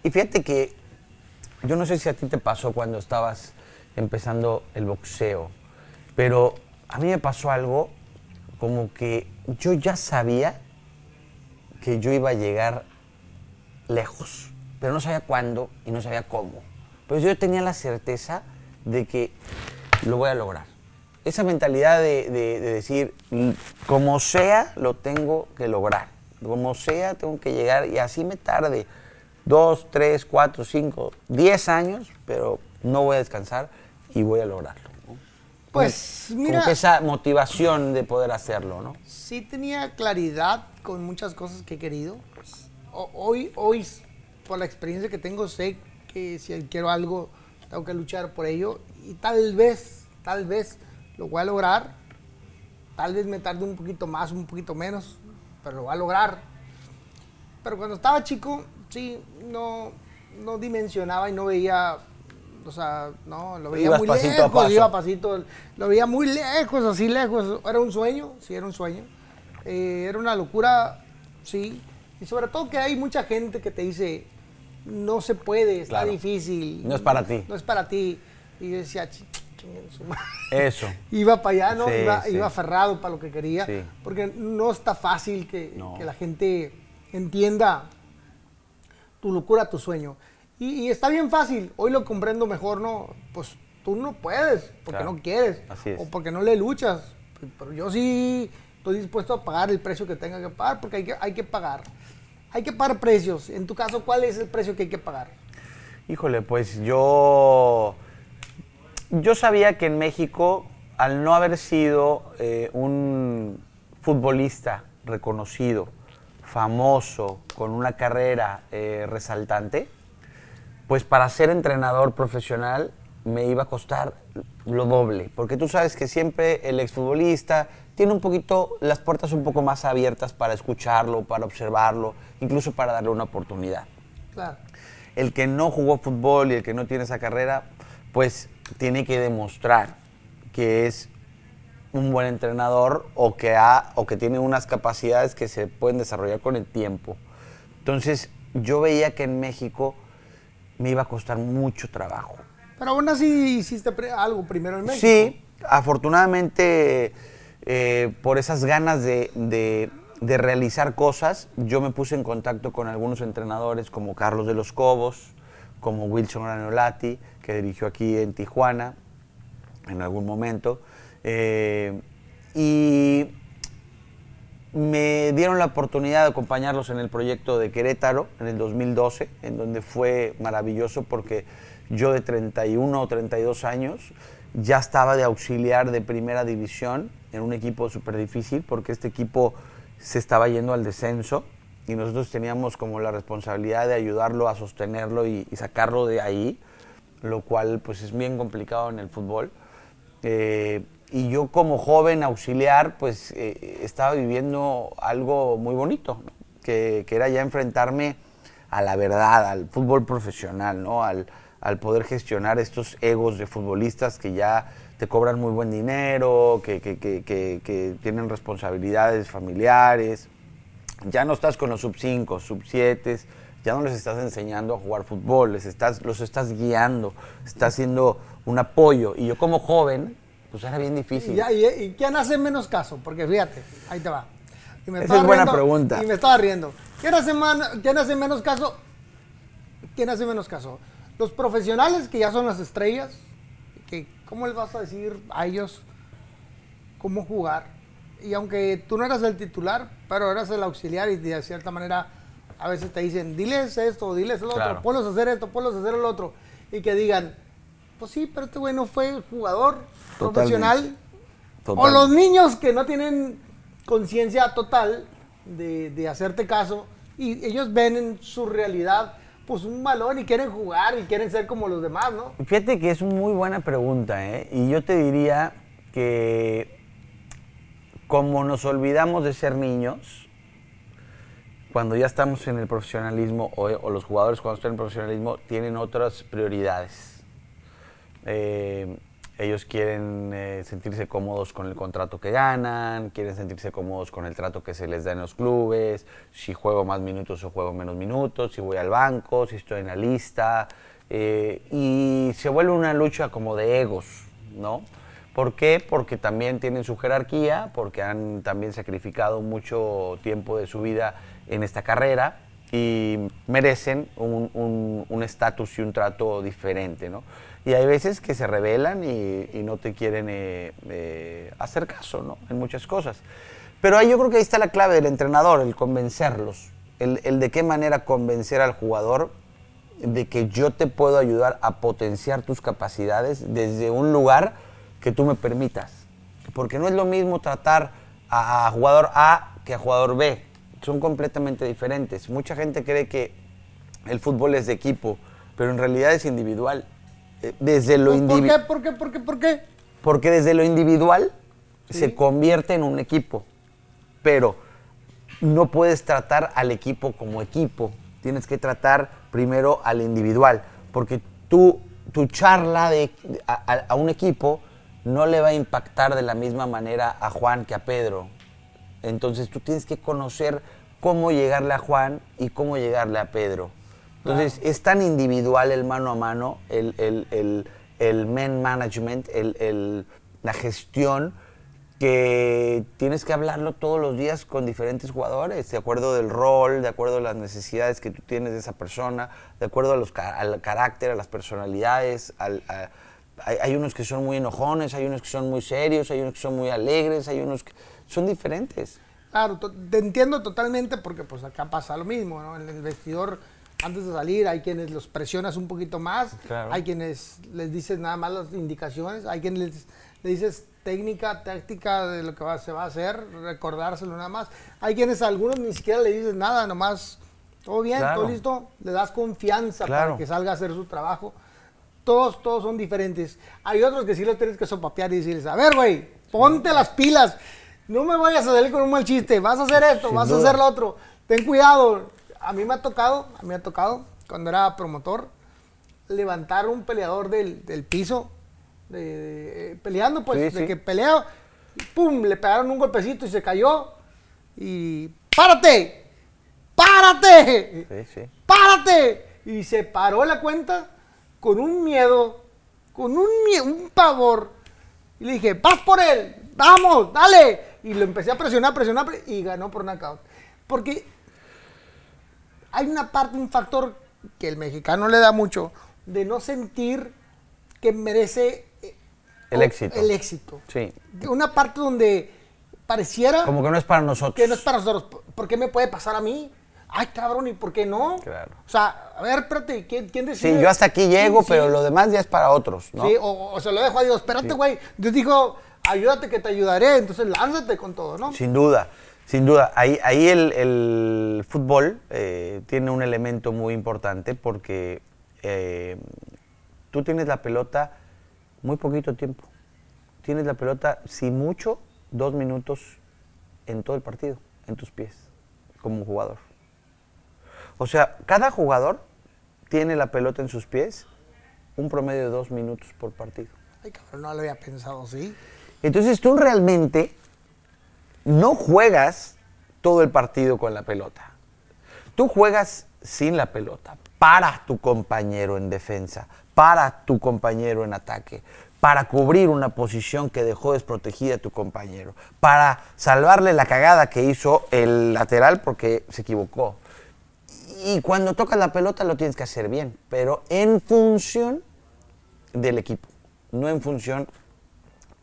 Y fíjate que yo no sé si a ti te pasó cuando estabas empezando el boxeo, pero a mí me pasó algo como que yo ya sabía que yo iba a llegar lejos, pero no sabía cuándo y no sabía cómo. Pero yo tenía la certeza de que lo voy a lograr. Esa mentalidad de, decir, como sea, lo tengo que lograr. Como sea, tengo que llegar y así me tarde dos, tres, cuatro, cinco, diez años, pero no voy a descansar y voy a lograrlo. Pues mira. Con esa motivación de poder hacerlo, ¿no? Sí tenía claridad con muchas cosas que he querido. hoy, hoy, por la experiencia que tengo, sé que si quiero algo, tengo que luchar por ello. Y tal vez, tal vez lo voy a lograr. Tal vez me tarde un poquito más, un poquito menos, pero lo voy a lograr. Pero cuando estaba chico, sí, no, no dimensionaba y no veía o sea, no, lo veía muy lejos, iba pasito, lo veía muy lejos, así lejos. Era un sueño, sí, era un sueño. Eh, era una locura, sí. Y sobre todo que hay mucha gente que te dice, no se puede, está difícil. No es para ti. No es para ti. Y yo decía, Eso. iba para allá, ¿no? iba, aferrado para lo que quería. Porque no está fácil que, que la gente entienda tu locura, tu sueño. Y, está bien fácil, hoy lo comprendo mejor, ¿no? Pues tú no puedes, porque no quieres, o porque no le luchas. Pero yo sí estoy dispuesto a pagar el precio que tenga que pagar, porque hay que, hay que pagar. Hay que pagar precios. En tu caso, ¿cuál es el precio que hay que pagar? Híjole, pues yo, yo sabía que en México, al no haber sido eh, un futbolista reconocido, famoso, con una carrera eh, resaltante, pues para ser entrenador profesional me iba a costar lo doble, porque tú sabes que siempre el exfutbolista tiene un poquito las puertas un poco más abiertas para escucharlo, para observarlo, incluso para darle una oportunidad. Claro. El que no jugó fútbol y el que no tiene esa carrera, pues tiene que demostrar que es un buen entrenador o que ha o que tiene unas capacidades que se pueden desarrollar con el tiempo. Entonces, yo veía que en México me iba a costar mucho trabajo. Pero aún así hiciste algo primero en México. Sí, afortunadamente eh, por esas ganas de, de, realizar cosas, yo me puse en contacto con algunos entrenadores como Carlos de los Cobos, como Wilson Granolati, que dirigió aquí en Tijuana en algún momento. Eh, y me dieron la oportunidad de acompañarlos en el proyecto de Querétaro en el 2012, en donde fue maravilloso porque yo de 31 o 32 años ya estaba de auxiliar de primera división en un equipo súper difícil porque este equipo se estaba yendo al descenso y nosotros teníamos como la responsabilidad de ayudarlo a sostenerlo y, sacarlo de ahí, lo cual pues es bien complicado en el fútbol. Eh, y yo como joven auxiliar, pues eh, estaba viviendo algo muy bonito, que, era ya enfrentarme a la verdad, al fútbol profesional, ¿no? Al, poder gestionar estos egos de futbolistas que ya te cobran muy buen dinero, que, que tienen responsabilidades familiares. Ya no estás con los sub 5, sub 7, ya no les estás enseñando a jugar fútbol, les estás, los estás guiando, estás haciendo un apoyo. Y yo como joven, pues era bien difícil. ¿Y, quién hace menos caso? Porque fíjate, ahí te va. Esa es buena pregunta. Y me estaba riendo. ¿Quién hace, ¿Quién hace menos caso? ¿Quién hace menos caso? Los profesionales que ya son las estrellas, que ¿cómo les vas a decir a ellos cómo jugar? Y aunque tú no eras el titular, pero eras el auxiliar y de cierta manera a veces te dicen, diles esto, diles lo otro, ponlos a hacer esto, ponlos a hacer el otro. Y que digan, pues sí, pero este güey no fue jugador profesional. O los niños que no tienen conciencia total de, hacerte caso y ellos ven en su realidad pues un balón y quieren jugar y quieren ser como los demás, ¿no? Fíjate que es una muy buena pregunta, ¿eh? Y yo te diría que como nos olvidamos de ser niños, cuando ya estamos en el profesionalismo o, o los jugadores cuando están en el profesionalismo tienen otras prioridades eh, ellos quieren eh, sentirse cómodos con el contrato que ganan, quieren sentirse cómodos con el trato que se les da en los clubes, si juego más minutos o juego menos minutos, si voy al banco, si estoy en la lista. Eh, y se vuelve una lucha como de egos, ¿no? ¿Por qué? Porque también tienen su jerarquía, porque han también sacrificado mucho tiempo de su vida en esta carrera y merecen un estatus y un trato diferente, ¿no? Y hay veces que se rebelan y, no te quieren eh, eh, hacer caso, ¿no? En muchas cosas. Pero ahí yo creo que ahí está la clave del entrenador, el convencerlos. el, el de qué manera convencer al jugador de que yo te puedo ayudar a potenciar tus capacidades desde un lugar que tú me permitas. Porque no es lo mismo tratar a, jugador A que a jugador B. Son completamente diferentes. Mucha gente cree que el fútbol es de equipo, pero en realidad es individual. Eh, desde lo individual. ¿Por qué? ¿Por qué? ¿Por qué? Porque desde lo individual se convierte en un equipo. Pero no puedes tratar al equipo como equipo. Tienes que tratar primero al individual. Porque tú, tu charla de, a un equipo no le va a impactar de la misma manera a Juan que a Pedro. Entonces tú tienes que conocer cómo llegarle a Juan y cómo llegarle a Pedro. Entonces es tan individual el mano a mano, el, el, el, man management, la gestión, que tienes que hablarlo todos los días con diferentes jugadores, de acuerdo del rol, de acuerdo a las necesidades que tú tienes de esa persona, de acuerdo a los, al carácter, a las personalidades, al, hay, unos que son muy enojones, hay unos que son muy serios, hay unos que son muy alegres, hay unos que son diferentes. Claro, te entiendo totalmente porque pues acá pasa lo mismo, ¿no? En el vestidor, antes de salir, hay quienes los presionas un poquito más, hay quienes les dices nada más las indicaciones, hay quienes les, dices técnica, táctica de lo que se va a hacer, recordárselo nada más. Hay quienes a algunos ni siquiera le dices nada, nomás todo bien, todo listo, le das confianza para que salga a hacer su trabajo todos, todos son diferentes. Hay otros que sí los tienes que sopapear y decirles, a ver, güey, ponte las pilas. No me vayas a salir con un mal chiste. Vas a hacer esto, vas a hacer lo otro. Ten cuidado. A mí me ha tocado, a mí me ha tocado, cuando era promotor, levantar un peleador del, piso, de, peleando, pues, de que pelea, pum, le pegaron un golpecito y se cayó. Y, ¡párate! ¡Párate! ¡Párate! Y se paró la cuenta con un miedo, con un, miedo, un pavor. Y le dije, vas por él, vamos, dale. Y lo empecé a presionar, presionar, y ganó por knockout. Porque hay una parte, un factor que el mexicano le da mucho, de no sentir que merece eh, el éxito. El éxito. Sí. Una parte donde pareciera... Como que no es para nosotros. Que no es para nosotros. ¿Por qué me puede pasar a mí? ay, cabrón, ¿y por qué no? Claro. O sea, a ver, espérate, ¿quién, quién decide? Sí, yo hasta aquí llego, pero lo demás ya es para otros, ¿no? Sí, o, se lo dejo a Dios, espérate, güey. Dios dijo, ayúdate que te ayudaré, entonces lánzate con todo, ¿no? Sin duda, sin duda. Ahí, ahí el, fútbol eh, tiene un elemento muy importante porque eh, tú tienes la pelota muy poquito tiempo. Tienes la pelota, si mucho, dos minutos en todo el partido, en tus pies, como jugador. O sea, cada jugador tiene la pelota en sus pies un promedio de dos minutos por partido. Ay, cabrón, no lo había pensado así. Entonces tú realmente no juegas todo el partido con la pelota. Tú juegas sin la pelota, para tu compañero en defensa, para tu compañero en ataque, para cubrir una posición que dejó desprotegida a tu compañero, para salvarle la cagada que hizo el lateral porque se equivocó, y cuando tocas la pelota lo tienes que hacer bien, pero en función del equipo, no en función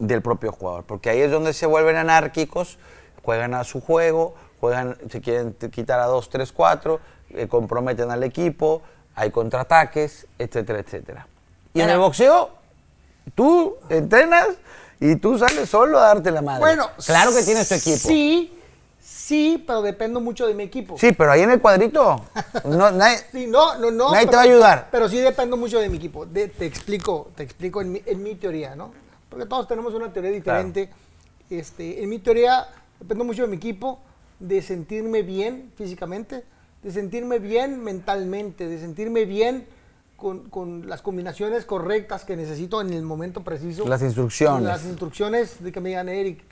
del propio jugador, porque ahí es donde se vuelven anárquicos, juegan a su juego, juegan, se quieren quitar a 2, 3, 4, comprometen al equipo, hay contraataques, etcétera, etcétera. Y en el boxeo, tú entrenas y tú sales solo a darte la madre. Bueno, claro que tienes tu equipo. Sí, Sí, pero dependo mucho de mi equipo. Sí, pero ahí en el cuadrito. No, nadie, sí, no, no, no. Nadie te va a ayudar. Pero sí dependo mucho de mi equipo. te explico, te explico en mi, en mi, teoría, ¿no? Porque todos tenemos una teoría diferente. Este, en mi teoría dependo mucho de mi equipo, de sentirme bien físicamente, de sentirme bien mentalmente, de sentirme bien con, con, las combinaciones correctas que necesito en el momento preciso. Las instrucciones. Las instrucciones de que me digan, Eric,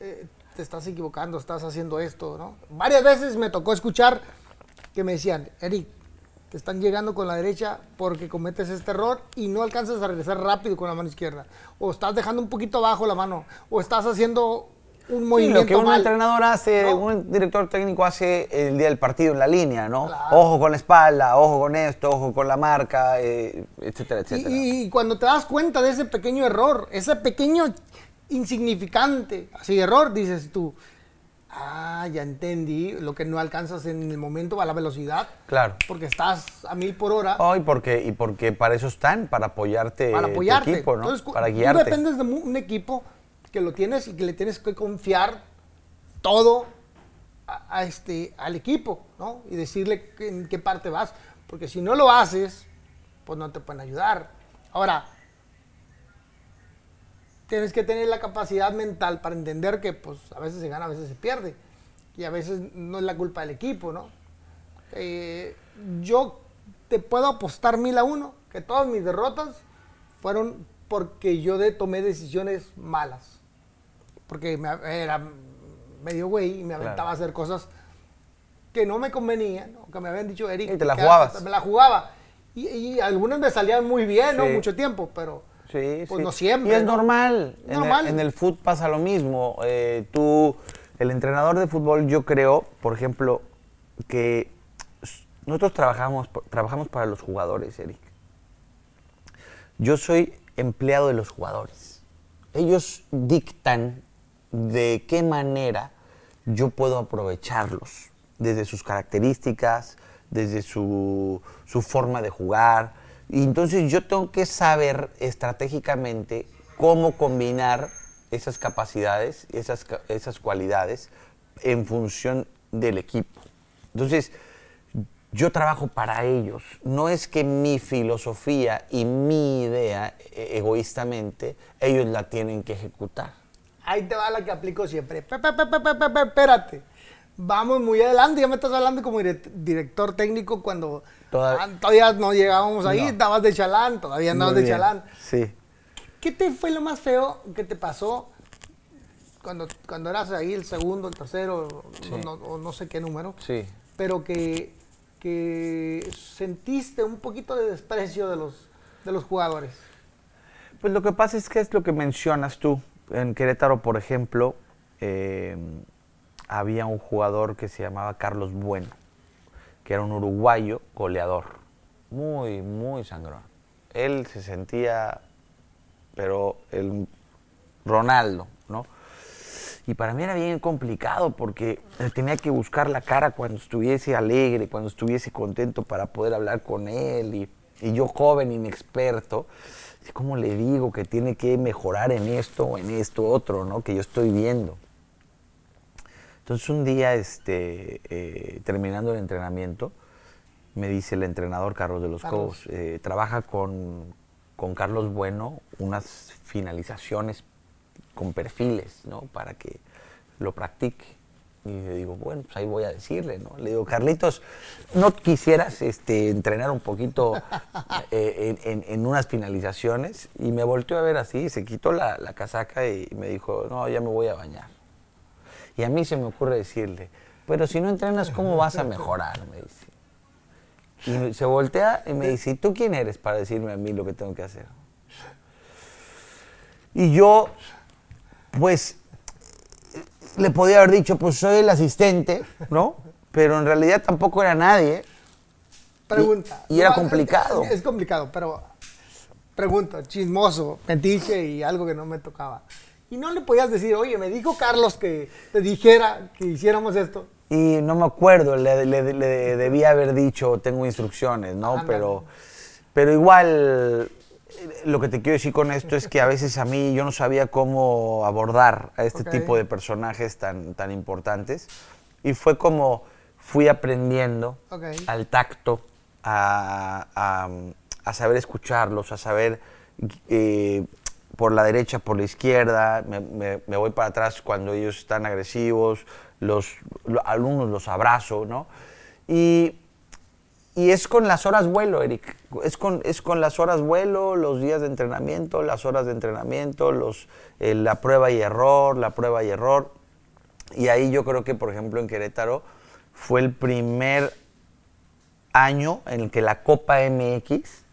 eh, te estás equivocando, estás haciendo esto, ¿no? Varias veces me tocó escuchar que me decían, Eric, te están llegando con la derecha porque cometes este error y no alcanzas a regresar rápido con la mano izquierda. O estás dejando un poquito abajo la mano, o estás haciendo un movimiento. lo que un entrenador hace, un director técnico hace el día del partido en la línea, ¿no? Ojo con la espalda, ojo con esto, ojo con la marca, eh, etcétera, etcétera. y, cuando te das cuenta de ese pequeño error, ese pequeño insignificante, así error, dices tú, Ah, ya entendí. Lo que no alcanzas en el momento a la velocidad. Claro. Porque estás a mil por hora. Oh, y porque, y porque para eso están, para apoyarte. Para apoyarte. equipo, ¿no? Entonces, para guiarte. Tú dependes de un equipo que lo tienes y que le tienes que confiar todo a, este, al equipo, ¿no? Y decirle en qué parte vas. Porque si no lo haces, pues no te pueden ayudar. Ahora, tienes que tener la capacidad mental para entender que pues a veces se gana, a veces se pierde. Y a veces no es la culpa del equipo, ¿no? Eh, yo te puedo apostar mil a uno que todas mis derrotas fueron porque yo de, tomé decisiones malas. Porque me, era medio güey y me aventaba a hacer cosas que no me convenían, o que me habían dicho Eric. Y te la jugabas. Me la jugaba. Y, algunas me salían muy bien, ¿no? Mucho tiempo, pero Sí, pues no siempre. Y es normal. En, el, fútbol pasa lo mismo. Eh, tú, el entrenador de fútbol, yo creo, por ejemplo, que nosotros trabajamos, trabajamos para los jugadores, Eric. Yo soy empleado de los jugadores. Ellos dictan de qué manera yo puedo aprovecharlos, desde sus características, desde su, su forma de jugar, y entonces yo tengo que saber estratégicamente cómo combinar esas capacidades, esas, esas cualidades en función del equipo. Entonces, yo trabajo para ellos. No es que mi filosofía y mi idea, e, egoístamente, ellos la tienen que ejecutar. Ahí te va la que aplico siempre. Espérate. Vamos muy adelante. Ya me estás hablando como director técnico cuando Ah, todavía no llegábamos ahí, estabas de chalán, todavía andabas de chalán. Sí. ¿Qué te fue lo más feo que te pasó cuando, cuando eras ahí el segundo, el tercero, o no sé qué número? Sí. Pero que, que sentiste un poquito de desprecio de los, de los jugadores. Pues lo que pasa es que es lo que mencionas tú. En Querétaro, por ejemplo, eh, había un jugador que se llamaba Carlos Bueno que era un uruguayo goleador, muy, muy sangrón. Él se sentía, pero el Ronaldo, ¿no? Y para mí era bien complicado porque tenía que buscar la cara cuando estuviese alegre, cuando estuviese contento para poder hablar con él. Y, y yo joven, inexperto, ¿cómo le digo que tiene que mejorar en esto o en esto otro, ¿no? Que yo estoy viendo. Entonces un día, este, eh, terminando el entrenamiento, me dice el entrenador Carlos de los Cobos, eh, trabaja con, Carlos Bueno unas finalizaciones con perfiles, ¿no? Para que lo practique. Y le digo, bueno, pues ahí voy a decirle, ¿no? Le digo, Carlitos, ¿no quisieras este, entrenar un poquito eh, en, unas finalizaciones? Y me volteó a ver así, se quitó la, la casaca y me dijo, no, ya me voy a bañar. Y a mí se me ocurre decirle, pero si no entrenas, ¿cómo vas a mejorar? Me dice. Y se voltea y me dice, ¿y tú quién eres para decirme a mí lo que tengo que hacer? Y yo, pues, le podía haber dicho, pues soy el asistente, ¿no? Pero en realidad tampoco era nadie. Pregunta. Y, era complicado. Es, complicado, pero pregunta, chismoso, metiche y algo que no me tocaba. Y no le podías decir, oye, me dijo Carlos que te dijera que hiciéramos esto. Y no me acuerdo, le, debía haber dicho, tengo instrucciones, ¿no? Pero, pero igual, lo que te quiero decir con esto es que a veces a mí yo no sabía cómo abordar a este tipo de personajes tan, tan importantes. Y fue como fui aprendiendo al tacto, a, a, saber escucharlos, a saber... Eh, por la derecha, por la izquierda, me, voy para atrás cuando ellos están agresivos, los, alumnos los abrazo, ¿no? Y, es con las horas vuelo, Eric. Es con, es con las horas vuelo, los días de entrenamiento, las horas de entrenamiento, los, eh, la prueba y error, la prueba y error. Y ahí yo creo que, por ejemplo, en Querétaro fue el primer año en el que la Copa MX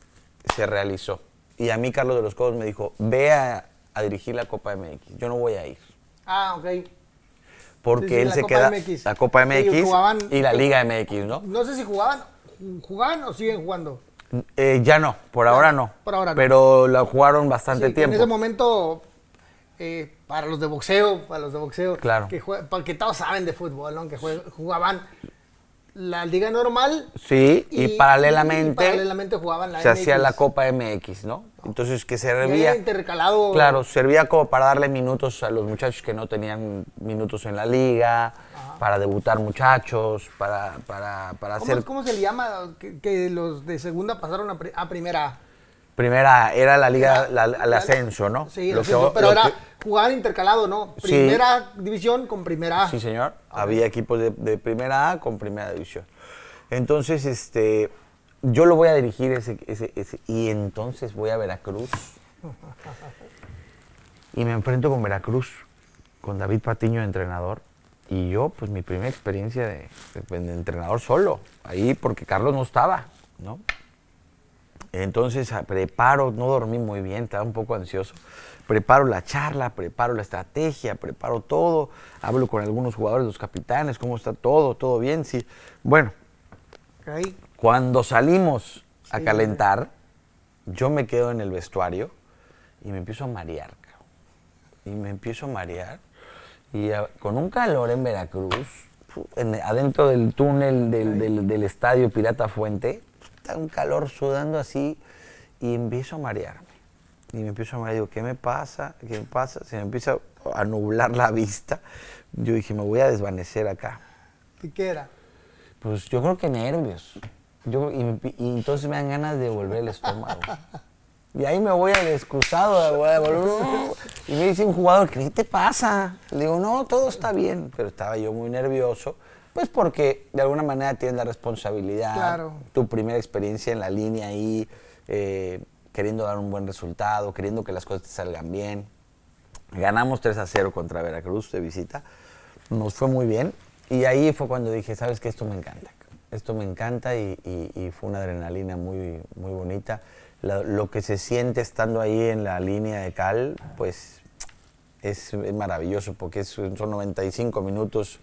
se realizó. Y a mí Carlos de los Codos me dijo, ve a, dirigir la Copa MX, yo no voy a ir. Ah, ok. Porque él se queda la Copa MX y la Liga MX, ¿no? No sé si jugaban, jugaban o siguen jugando. Eh, ya no, por ahora no. Por ahora no. Pero la jugaron bastante tiempo. En ese momento eh, para los de boxeo, para los de boxeo, claro. que, porque todos saben de fútbol, ¿no? que jugaban la liga normal. Sí, y, paralelamente, paralelamente jugaban la se hacía la Copa MX, ¿no? Entonces que servía... intercalado. Claro, servía como para darle minutos a los muchachos que no tenían minutos en la liga, para debutar muchachos, para, para, para hacer... ¿Cómo se le llama que, los de segunda pasaron a, primera? Primera, era la liga, el ascenso, ¿no? Sí, pero era jugaban intercalado, ¿no? Primera división con primera A. Sí, señor. Había equipos de, primera A con primera división. Entonces, este, yo lo voy a dirigir ese, ese, ese, y entonces voy a Veracruz. y me enfrento con Veracruz, con David Patiño, entrenador. Y yo, pues mi primera experiencia de, entrenador solo, ahí porque Carlos no estaba, ¿no? Entonces preparo, no dormí muy bien, estaba un poco ansioso. Preparo la charla, preparo la estrategia, preparo todo, hablo con algunos jugadores, los capitanes, cómo está todo, todo bien, sí. Bueno, cuando salimos a calentar, yo me quedo en el vestuario y me empiezo a marear. Y me empiezo a marear. Y con un calor en Veracruz, adentro del túnel del, del, estadio Pirata Fuente, un calor sudando así y empiezo a marearme. Y me empiezo a marear, digo, ¿qué me pasa? ¿Qué me pasa? Se me empieza a nublar la vista. Yo dije, me voy a desvanecer acá. ¿Y qué era? Pues yo creo que nervios. Yo, y, entonces me dan ganas de volver el estómago. Y ahí me voy al excusado, y me dice un jugador, ¿qué te pasa? Le digo, no, todo está bien, pero estaba yo muy nervioso, pues porque de alguna manera tienes la responsabilidad, claro. tu primera experiencia en la línea ahí, eh, queriendo dar un buen resultado, queriendo que las cosas te salgan bien. Ganamos 3 a 0 contra Veracruz de visita, nos fue muy bien, y ahí fue cuando dije, sabes que esto me encanta, esto me encanta y, fue una adrenalina muy, muy bonita. Lo, que se siente estando ahí en la línea de cal, pues es, maravilloso porque son 95 minutos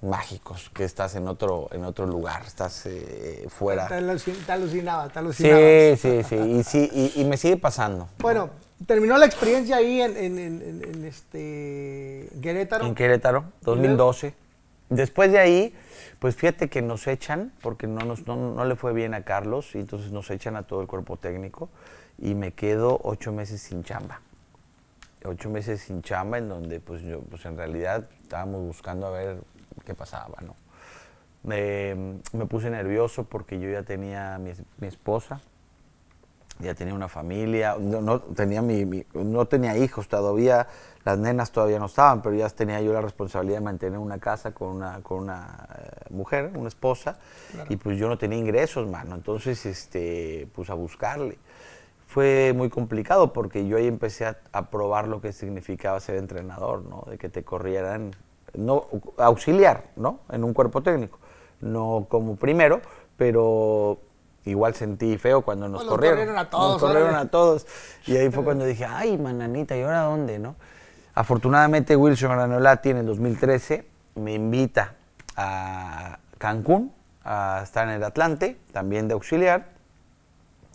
mágicos que estás en otro en otro lugar, estás eh, fuera. Te, alucinaba, te alucinaba. Sí, sí, sí, y, sí y, me sigue pasando. Bueno, terminó la experiencia ahí en, en, este Querétaro. En Querétaro, 2012. Después de ahí, pues fíjate que nos echan, porque no, nos, no, le fue bien a Carlos, y entonces nos echan a todo el cuerpo técnico, y me quedo ocho meses sin chamba. Ocho meses sin chamba, en donde pues yo, pues en realidad estábamos buscando a ver qué pasaba, ¿no? Me, puse nervioso porque yo ya tenía mi, mi esposa, ya tenía una familia, no, tenía mi, no tenía hijos todavía, las nenas todavía no estaban, pero ya tenía yo la responsabilidad de mantener una casa con una, con una eh, mujer, una esposa, y pues yo no tenía ingresos, mano, entonces, este, pues a buscarle. Fue muy complicado porque yo ahí empecé a, probar lo que significaba ser entrenador, ¿no? De que te corrieran, no, auxiliar, ¿no? En un cuerpo técnico, no como primero, pero igual sentí feo cuando nos corrieron. corrieron a todos. Nos corrieron a todos. Y ahí fue cuando dije, ay, mananita, ¿y ahora dónde, no? Afortunadamente Wilson Granolati en el 2013 me invita a Cancún a estar en el Atlante, también de auxiliar.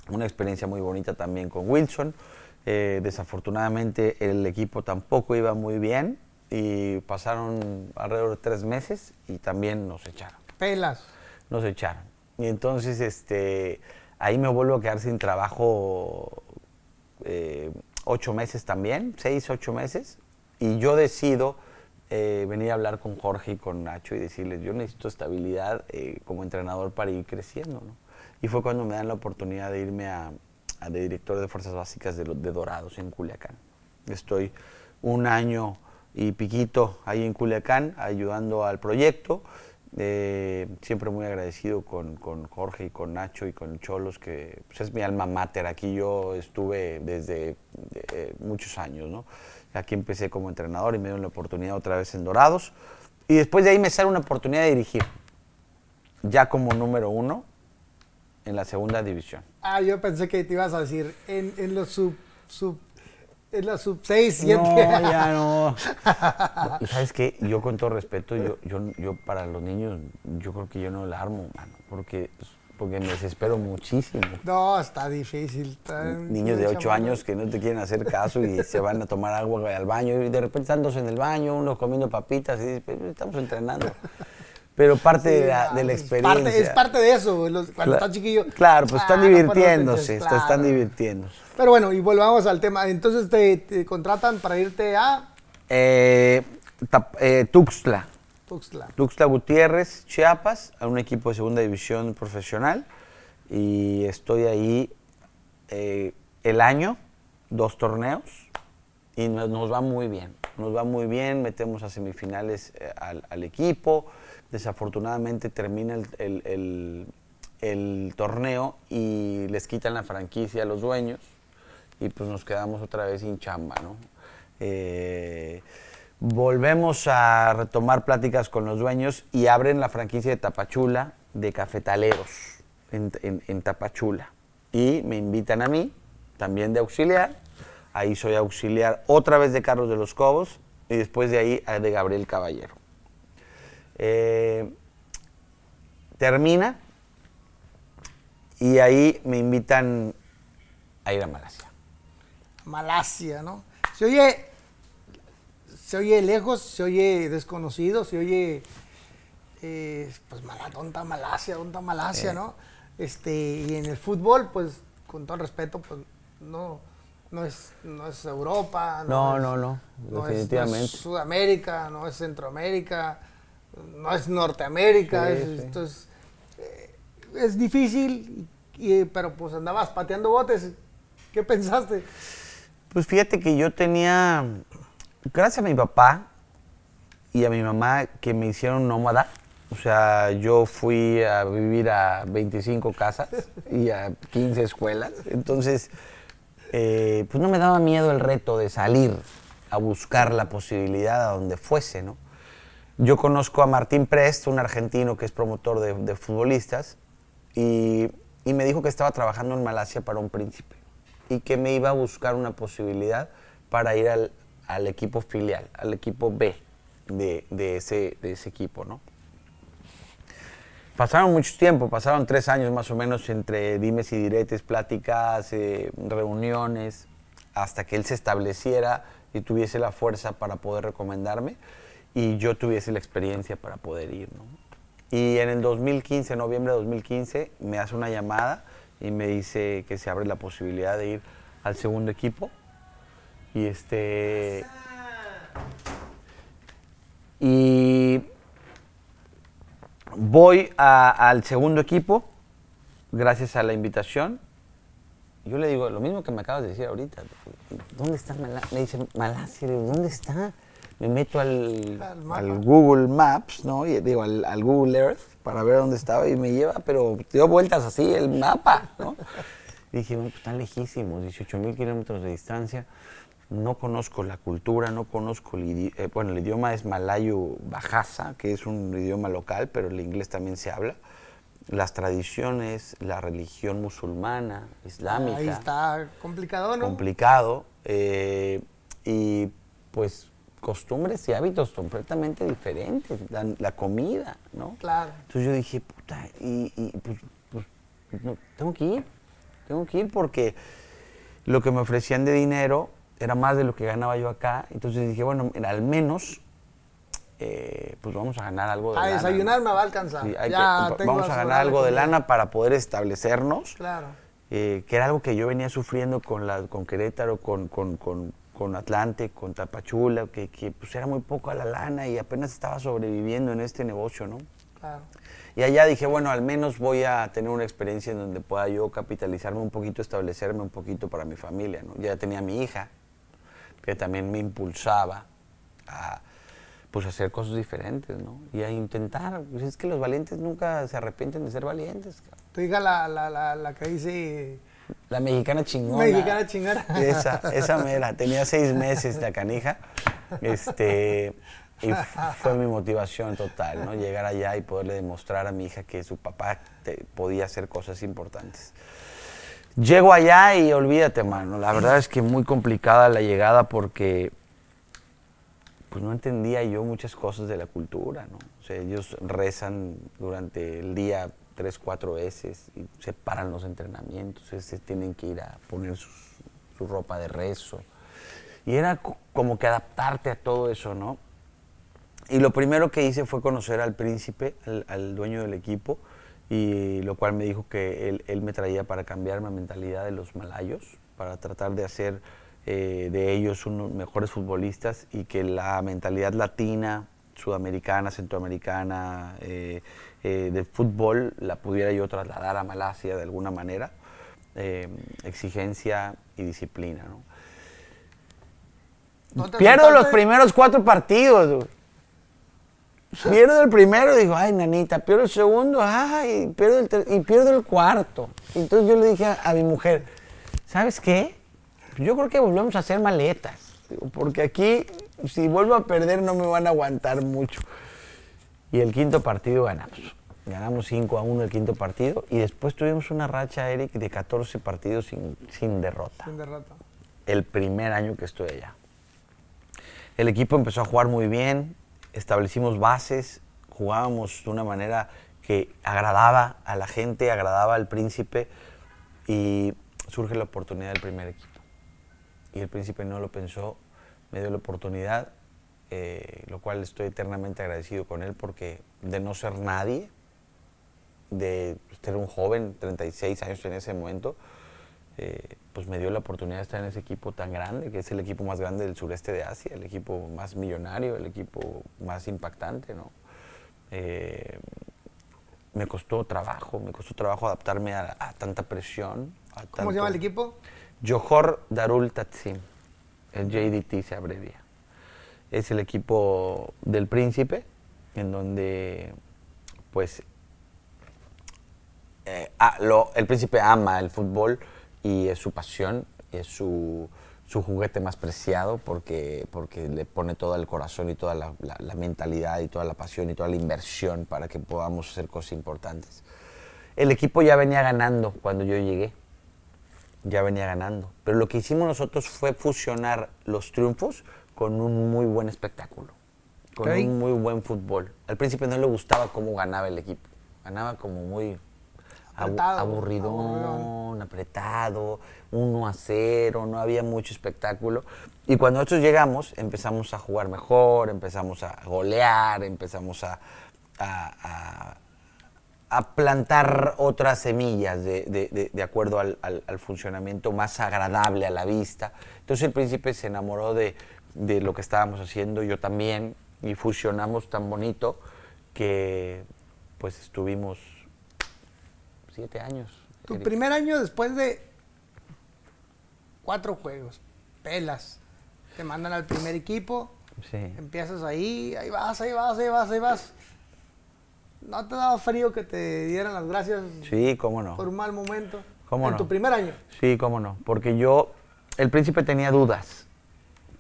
Una experiencia muy bonita también con Wilson. Eh, desafortunadamente el equipo tampoco iba muy bien y pasaron alrededor de tres meses y también nos echaron. Pelas. Nos echaron. Y entonces este, ahí me vuelvo a quedar sin trabajo eh, ocho meses también, seis, ocho meses. Y yo decido eh, venir a hablar con Jorge y con Nacho y decirles, yo necesito estabilidad eh, como entrenador para ir creciendo. ¿no? Y fue cuando me dan la oportunidad de irme a, de director de Fuerzas Básicas de, de Dorados en Culiacán. Estoy un año y piquito ahí en Culiacán ayudando al proyecto. Eh, siempre muy agradecido con, con, Jorge y con Nacho y con Cholos, que pues, es mi alma mater. Aquí yo estuve desde muchos años, ¿no? Aquí empecé como entrenador y me dieron la oportunidad otra vez en Dorados. Y después de ahí me sale una oportunidad de dirigir, ya como número uno en la segunda división. Ah, yo pensé que te ibas a decir en, los sub en la sub 6, 7. No, ya no. Y sabes qué, yo con todo respeto, yo, yo, yo para los niños, yo creo que yo no la armo, mano, porque porque me desespero muchísimo. No, está difícil. Niños de 8 años que no te quieren hacer caso y se van a tomar agua al baño y de repente están dos en el baño, unos comiendo papitas y dicen, estamos entrenando. Pero parte de, la, de, la, experiencia. es parte de eso, cuando están chiquillos. Claro, pues están ah, divirtiéndose, están divirtiendo. Pero bueno, y volvamos al tema. Entonces te, contratan para irte a... Eh, eh, Tuxtla. Tuxtla. Tuxtla Gutiérrez, Chiapas, a un equipo de segunda división profesional. Y estoy ahí eh, el año, dos torneos, y nos, va muy bien. Nos va muy bien, metemos a semifinales al equipo desafortunadamente termina el, torneo y les quitan la franquicia a los dueños y pues nos quedamos otra vez sin chamba, ¿no? Eh, volvemos a retomar pláticas con los dueños y abren la franquicia de Tapachula de cafetaleros en, en Tapachula. Y me invitan a mí, también de auxiliar. Ahí soy auxiliar otra vez de Carlos de los Cobos y después de ahí de Gabriel Caballero. Eh, termina y ahí me invitan a ir a Malasia. Malasia, ¿no? Se oye, se oye lejos, se oye desconocido, se oye, eh, pues, ¿dónde Malasia? ¿Dónde Malasia, no? Este, y en el fútbol, pues, con todo respeto, pues, no, no es, no es Europa. No, no, no, definitivamente. no es Sudamérica, no es Centroamérica no es Norteamérica, es, eh, es, difícil, pero pues andabas pateando botes. ¿Qué pensaste? Pues fíjate que yo tenía, gracias a mi papá y a mi mamá que me hicieron nómada, o sea, yo fui a vivir a 25 casas y a 15 escuelas, entonces, eh, pues no me daba miedo el reto de salir a buscar la posibilidad a donde fuese, ¿no? Yo conozco a Martín Prest, un argentino que es promotor de, futbolistas, y, me dijo que estaba trabajando en Malasia para un príncipe y que me iba a buscar una posibilidad para ir al, equipo filial, al equipo B de, ese, equipo, ¿no? Pasaron mucho tiempo, pasaron tres años más o menos entre dimes y diretes, pláticas, eh, reuniones, hasta que él se estableciera y tuviese la fuerza para poder recomendarme y yo tuviese la experiencia para poder ir. ¿no? Y en el 2015, noviembre de 2015, me hace una llamada y me dice que se abre la posibilidad de ir al segundo equipo. Y este. Y voy al segundo equipo, gracias a la invitación. Yo le digo lo mismo que me acabas de decir ahorita. ¿Dónde está Malasia? Me dice, Malasia, ¿dónde está? Me meto al, Google Maps, ¿no? Y digo, al, Google Earth para ver dónde estaba y me lleva, pero dio vueltas así el mapa, ¿no? Y dije, bueno, pues están lejísimos, 18 mil kilómetros de distancia. No conozco la cultura, no conozco el idioma. Eh, bueno, el idioma es malayo bajasa, que es un idioma local, pero el inglés también se habla. Las tradiciones, la religión musulmana, islámica. Ahí está complicado, ¿no? Complicado. Eh, y pues costumbres y hábitos completamente diferentes, la, comida, ¿no? Claro. Entonces yo dije, puta, y, pues, pues tengo que ir, tengo que ir porque lo que me ofrecían de dinero era más de lo que ganaba yo acá, entonces dije, bueno, al menos eh, pues vamos a ganar algo de lana. A desayunar me va a alcanzar. vamos a ganar algo de lana para poder establecernos. Claro. Eh, que era algo que yo venía sufriendo con, la, con Querétaro, con, con con Atlante, con Tapachula, que, que pues era muy poco a la lana y apenas estaba sobreviviendo en este negocio, ¿no? Claro. Y allá dije, bueno, al menos voy a tener una experiencia en donde pueda yo capitalizarme un poquito, establecerme un poquito para mi familia, ¿no? Ya tenía mi hija, que también me impulsaba a pues hacer cosas diferentes, ¿no? Y a intentar, pues es que los valientes nunca se arrepienten de ser valientes. Tu hija la, la, la, la que dice la mexicana chingona. Mexicana chingona. Esa, esa mera. Tenía seis meses la canija. Este, y fue mi motivación total, ¿no? Llegar allá y poderle demostrar a mi hija que su papá podía hacer cosas importantes. Llego allá y olvídate, mano. La verdad es que muy complicada la llegada porque pues no entendía yo muchas cosas de la cultura, ¿no? O sea, ellos rezan durante el día tres, cuatro veces y se paran los entrenamientos, se tienen que ir a poner su ropa de rezo. Y era como que adaptarte a todo eso, ¿no? Y lo primero que hice fue conocer al príncipe, al, dueño del equipo, y lo cual me dijo que él, él, me traía para cambiar la mentalidad de los malayos, para tratar de hacer eh, de ellos unos mejores futbolistas y que la mentalidad latina, sudamericana, centroamericana, eh, eh, de fútbol la pudiera yo trasladar a Malasia de alguna manera. exigencia y disciplina. ¿no? Pierdo los primeros cuatro partidos. Pierdo el primero, digo, ay, nanita, pierdo el segundo, ay, pierdo el y pierdo el cuarto. Entonces yo le dije a, mi mujer, ¿sabes qué? Yo creo que volvemos a hacer maletas, porque aquí, si vuelvo a perder, no me van a aguantar mucho. Y el quinto partido ganamos. Ganamos 5 a 1 el quinto partido y después tuvimos una racha, Eric, de 14 partidos sin, sin derrota. Sin derrota. El primer año que estoy allá. El equipo empezó a jugar muy bien, establecimos bases, jugábamos de una manera que agradaba a la gente, agradaba al príncipe y surge la oportunidad del primer equipo. Y el príncipe no lo pensó, me dio la oportunidad, eh, lo cual estoy eternamente agradecido con él porque de no ser nadie, de ser un joven, 36 años en ese momento, eh, pues me dio la oportunidad de estar en ese equipo tan grande, que es el equipo más grande del sureste de Asia, el equipo más millonario, el equipo más impactante, ¿no? Eh, me costó trabajo, me costó trabajo adaptarme a, tanta presión. ¿Cómo se llama el equipo? Johor Darul Tatsim, el JDT se abrevia. Es el equipo del príncipe, en donde pues eh, el príncipe ama el fútbol y es su pasión, es su, su juguete más preciado porque, porque le pone todo el corazón y toda la, la, mentalidad y toda la pasión y toda la inversión para que podamos hacer cosas importantes. El equipo ya venía ganando cuando yo llegué, ya venía ganando, pero lo que hicimos nosotros fue fusionar los triunfos con un muy buen espectáculo, con un muy buen fútbol. Al principio no le gustaba cómo ganaba el equipo, ganaba como muy aburridón, apretado, uno a cero, no había mucho espectáculo. Y cuando nosotros llegamos, empezamos a jugar mejor, empezamos a golear, empezamos a, a, plantar otras semillas de, de, acuerdo al, al, funcionamiento más agradable a la vista. Entonces el príncipe se enamoró de, lo que estábamos haciendo, yo también, y fusionamos tan bonito que pues estuvimos siete años. Tu primer año después de cuatro juegos, pelas, te mandan al primer equipo, sí. empiezas ahí, ahí vas, ahí vas, ahí vas, ahí vas. ¿No te daba frío que te dieran las gracias? Sí, cómo no. Por un mal momento. ¿Cómo en tu primer año. Sí, cómo no. Porque yo, el príncipe tenía dudas.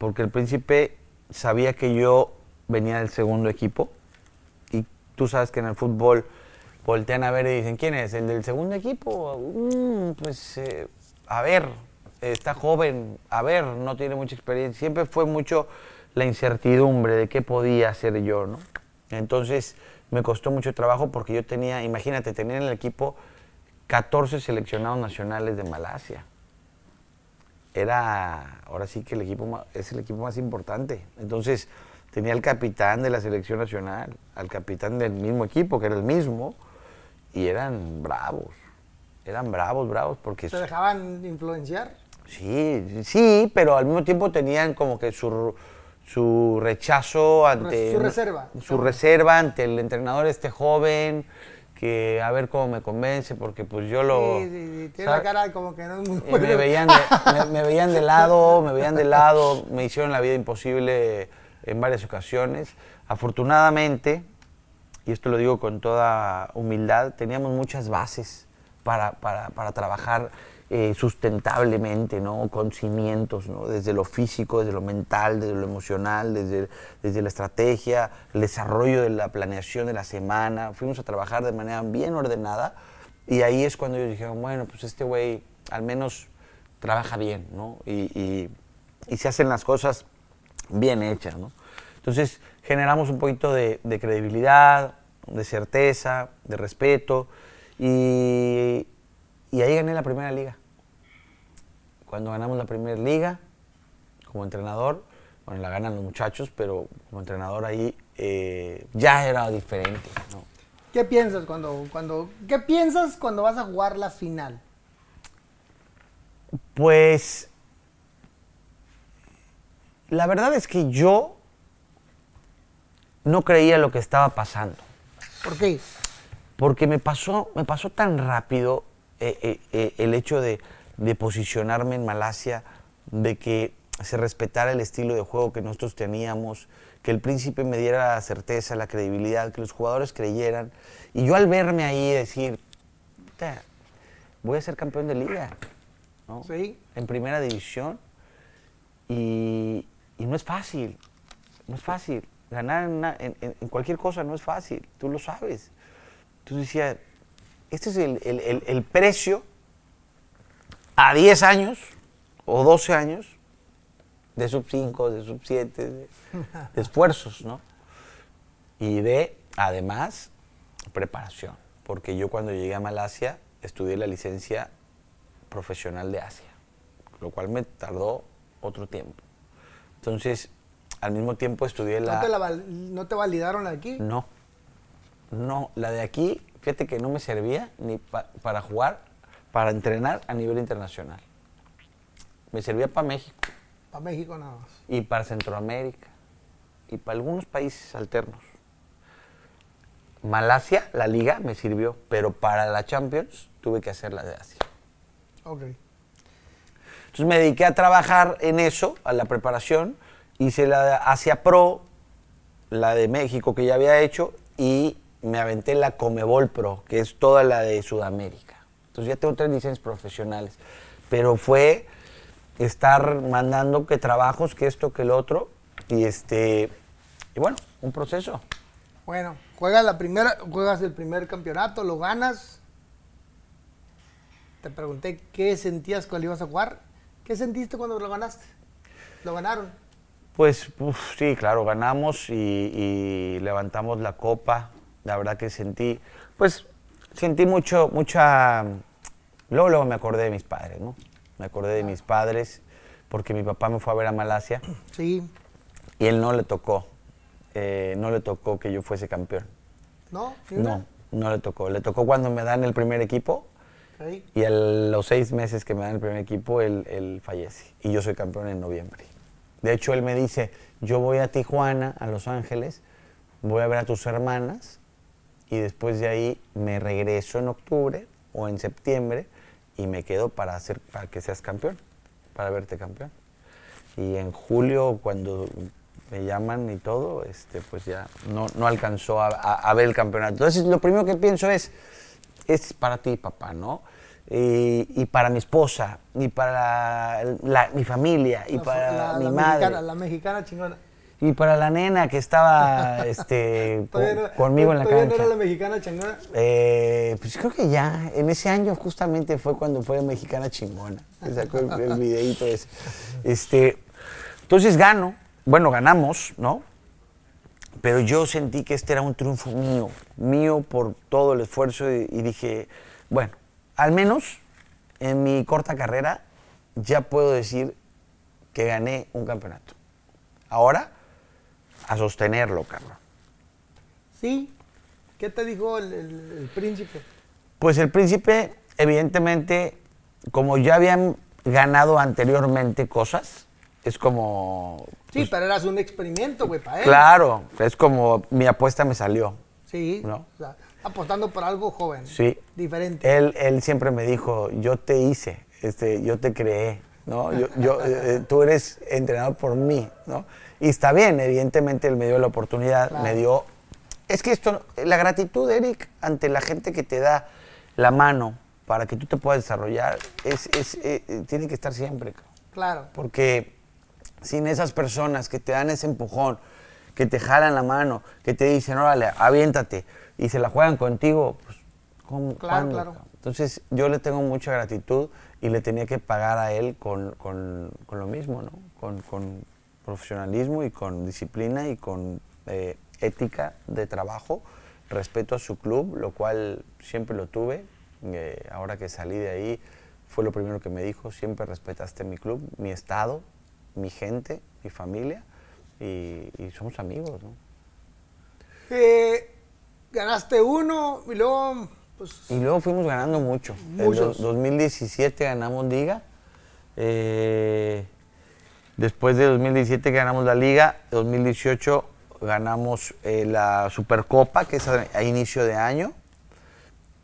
Porque el príncipe sabía que yo venía del segundo equipo. Y tú sabes que en el fútbol voltean a ver y dicen, ¿quién es? ¿El del segundo equipo? Mm, pues, eh, a ver, está joven, a ver, no tiene mucha experiencia. Siempre fue mucho la incertidumbre de qué podía hacer yo, ¿no? Entonces, me costó mucho trabajo porque yo tenía, imagínate, tenía en el equipo 14 seleccionados nacionales de Malasia. Era, ahora sí que el equipo es el equipo más importante. Entonces, tenía al capitán de la selección nacional, al capitán del mismo equipo, que era el mismo, y eran bravos, eran bravos, bravos, porque... ¿Se dejaban influenciar? Sí, sí, pero al mismo tiempo tenían como que su, su rechazo ante... Su reserva. Su reserva ante el entrenador este joven, que a ver cómo me convence, porque pues yo lo... Sí, sí, sí. tiene la cara como que no es muy bueno. Me veían, de, me veían de lado, me veían de lado, me hicieron la vida imposible en varias ocasiones. Afortunadamente, y esto lo digo con toda humildad, teníamos muchas bases para, para, para trabajar eh, sustentablemente, ¿no? con cimientos, ¿no? desde lo físico, desde lo mental, desde lo emocional, desde, desde la estrategia, el desarrollo de la planeación de la semana. Fuimos a trabajar de manera bien ordenada y ahí es cuando ellos dijeron, bueno, pues este güey al menos trabaja bien ¿no? y, y, se hacen las cosas bien hechas. ¿no? Entonces generamos un poquito de, credibilidad, de certeza, de respeto Y, y ahí gané la primera liga. Cuando ganamos la primera liga, como entrenador, bueno, la ganan los muchachos, pero como entrenador ahí eh, ya era diferente. ¿Qué piensas cuando, cuando, qué piensas cuando vas a jugar la final? Pues la verdad es que yo no creía lo que estaba pasando. ¿Por qué? Porque me pasó, me pasó tan rápido eh, eh, el hecho de, de posicionarme en Malasia, de que se respetara el estilo de juego que nosotros teníamos, que el príncipe me diera la certeza, la credibilidad, que los jugadores creyeran. Y yo al verme ahí decir, voy a ser campeón de liga, ¿no? Sí. En primera división. Y, no es fácil, no es fácil. Ganar en, cualquier cosa no es fácil, tú lo sabes. Entonces decía, este es el, el precio a 10 años o 12 años de sub 5, de sub 7, de, esfuerzos, ¿no? Y de, además, preparación. Porque yo cuando llegué a Malasia estudié la licencia profesional de Asia, lo cual me tardó otro tiempo. Entonces, al mismo tiempo estudié la... ¿No te, validaron aquí? No, no, la de aquí, fíjate que no me servía ni para jugar, para entrenar a nivel internacional. Me servía para México. Para México nada más. Y para Centroamérica. Y para algunos países alternos. Malasia, la liga, me sirvió, pero para la Champions tuve que hacer la de Asia. Ok. Entonces me dediqué a trabajar en eso, a la preparación. Hice la de Asia Pro, la de México que ya había hecho, y me aventé la Comebol Pro, que es toda la de Sudamérica. Entonces ya tengo tres licencias profesionales. Pero fue estar mandando que trabajos, que esto, que el otro. Y este y bueno, un proceso. Bueno, juegas la primera, juegas el primer campeonato, lo ganas. Te pregunté qué sentías cuando ibas a jugar. ¿Qué sentiste cuando lo ganaste? ¿Lo ganaron? Pues sí, claro, ganamos y, y, levantamos la copa. La verdad que sentí, pues sentí mucho, mucha... Luego, luego me acordé de mis padres, ¿no? Me acordé de mis padres porque mi papá me fue a ver a Malasia. Sí. Y él no le tocó, eh, no le tocó que yo fuese campeón. ¿No? No, no le tocó. Le tocó cuando me dan el primer equipo. Y a los seis meses que me dan el primer equipo, él, él, fallece. Y yo soy campeón en noviembre. De hecho, él me dice, yo voy a Tijuana, a Los Ángeles, voy a ver a tus hermanas y después de ahí me regreso en octubre o en septiembre y me quedo para, hacer, para que seas campeón, para verte campeón. Y en julio, cuando me llaman y todo, este, pues ya no, no alcanzó a, ver el campeonato. Entonces, lo primero que pienso es, es para ti, papá, ¿no? Y, para mi esposa, y para mi familia, y para mi madre. la mexicana chingona. Y para la nena que estaba este, conmigo en la cancha. no era la mexicana chingona? Eh, pues creo que ya. En ese año justamente fue cuando fue mexicana chingona. Sacó el, el videito ese. Este, entonces gano. Bueno, ganamos, ¿no? Pero yo sentí que este era un triunfo mío. Mío por todo el esfuerzo y, y dije, bueno, al menos en mi corta carrera ya puedo decir que gané un campeonato. Ahora a sostenerlo, Carlos. Sí. ¿Qué te dijo el, príncipe? Pues el príncipe, evidentemente, como ya habían ganado anteriormente cosas, es como... Sí, pues, pero eras un experimento, güey, para él. Claro, es como mi apuesta me salió. Sí, ¿no? apostando por algo joven. Sí. Diferente. Él, él siempre me dijo, yo te hice, este, yo te creé, ¿no? Yo, yo eh, tú eres entrenado por mí, ¿no? Y está bien, evidentemente él me dio la oportunidad, me dio... Es que esto, la gratitud, Eric, ante la gente que te da la mano para que tú te puedas desarrollar, es, es eh, eh, tiene que estar siempre. Claro. Porque sin esas personas que te dan ese empujón, que te jalan la mano, que te dicen, órale, aviéntate, y se la juegan contigo, pues, ¿cómo, claro, claro. Entonces, yo le tengo mucha gratitud y le tenía que pagar a él con, con, con lo mismo, ¿no? Con, con, profesionalismo y con disciplina y con eh, ética de trabajo respeto a su club, lo cual siempre lo tuve. Eh, ahora que salí de ahí, fue lo primero que me dijo, siempre respetaste mi club, mi estado, mi gente, mi familia, y, somos amigos, ¿no? Eh, ganaste uno y luego... Pues, y luego fuimos ganando mucho. En 2017 ganamos liga. Eh, después de 2017 ganamos la liga. 2018 ganamos eh, la Supercopa, que es a, inicio de año.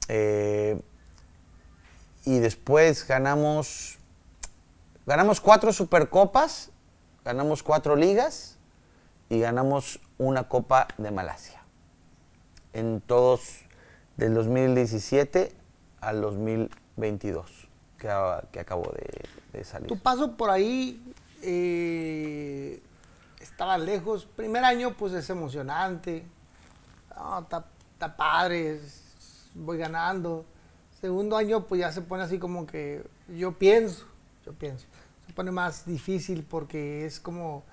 Eh, y después ganamos, ganamos cuatro Supercopas, ganamos cuatro ligas y ganamos una Copa de Malasia. En todos, del 2017 al 2022, que, que acabo de, salir. Tu paso por ahí eh, estaba lejos. Primer año, pues es emocionante. Está padre, voy ganando. Segundo año, pues ya se pone así como que yo pienso, yo pienso. Se pone más difícil porque es como,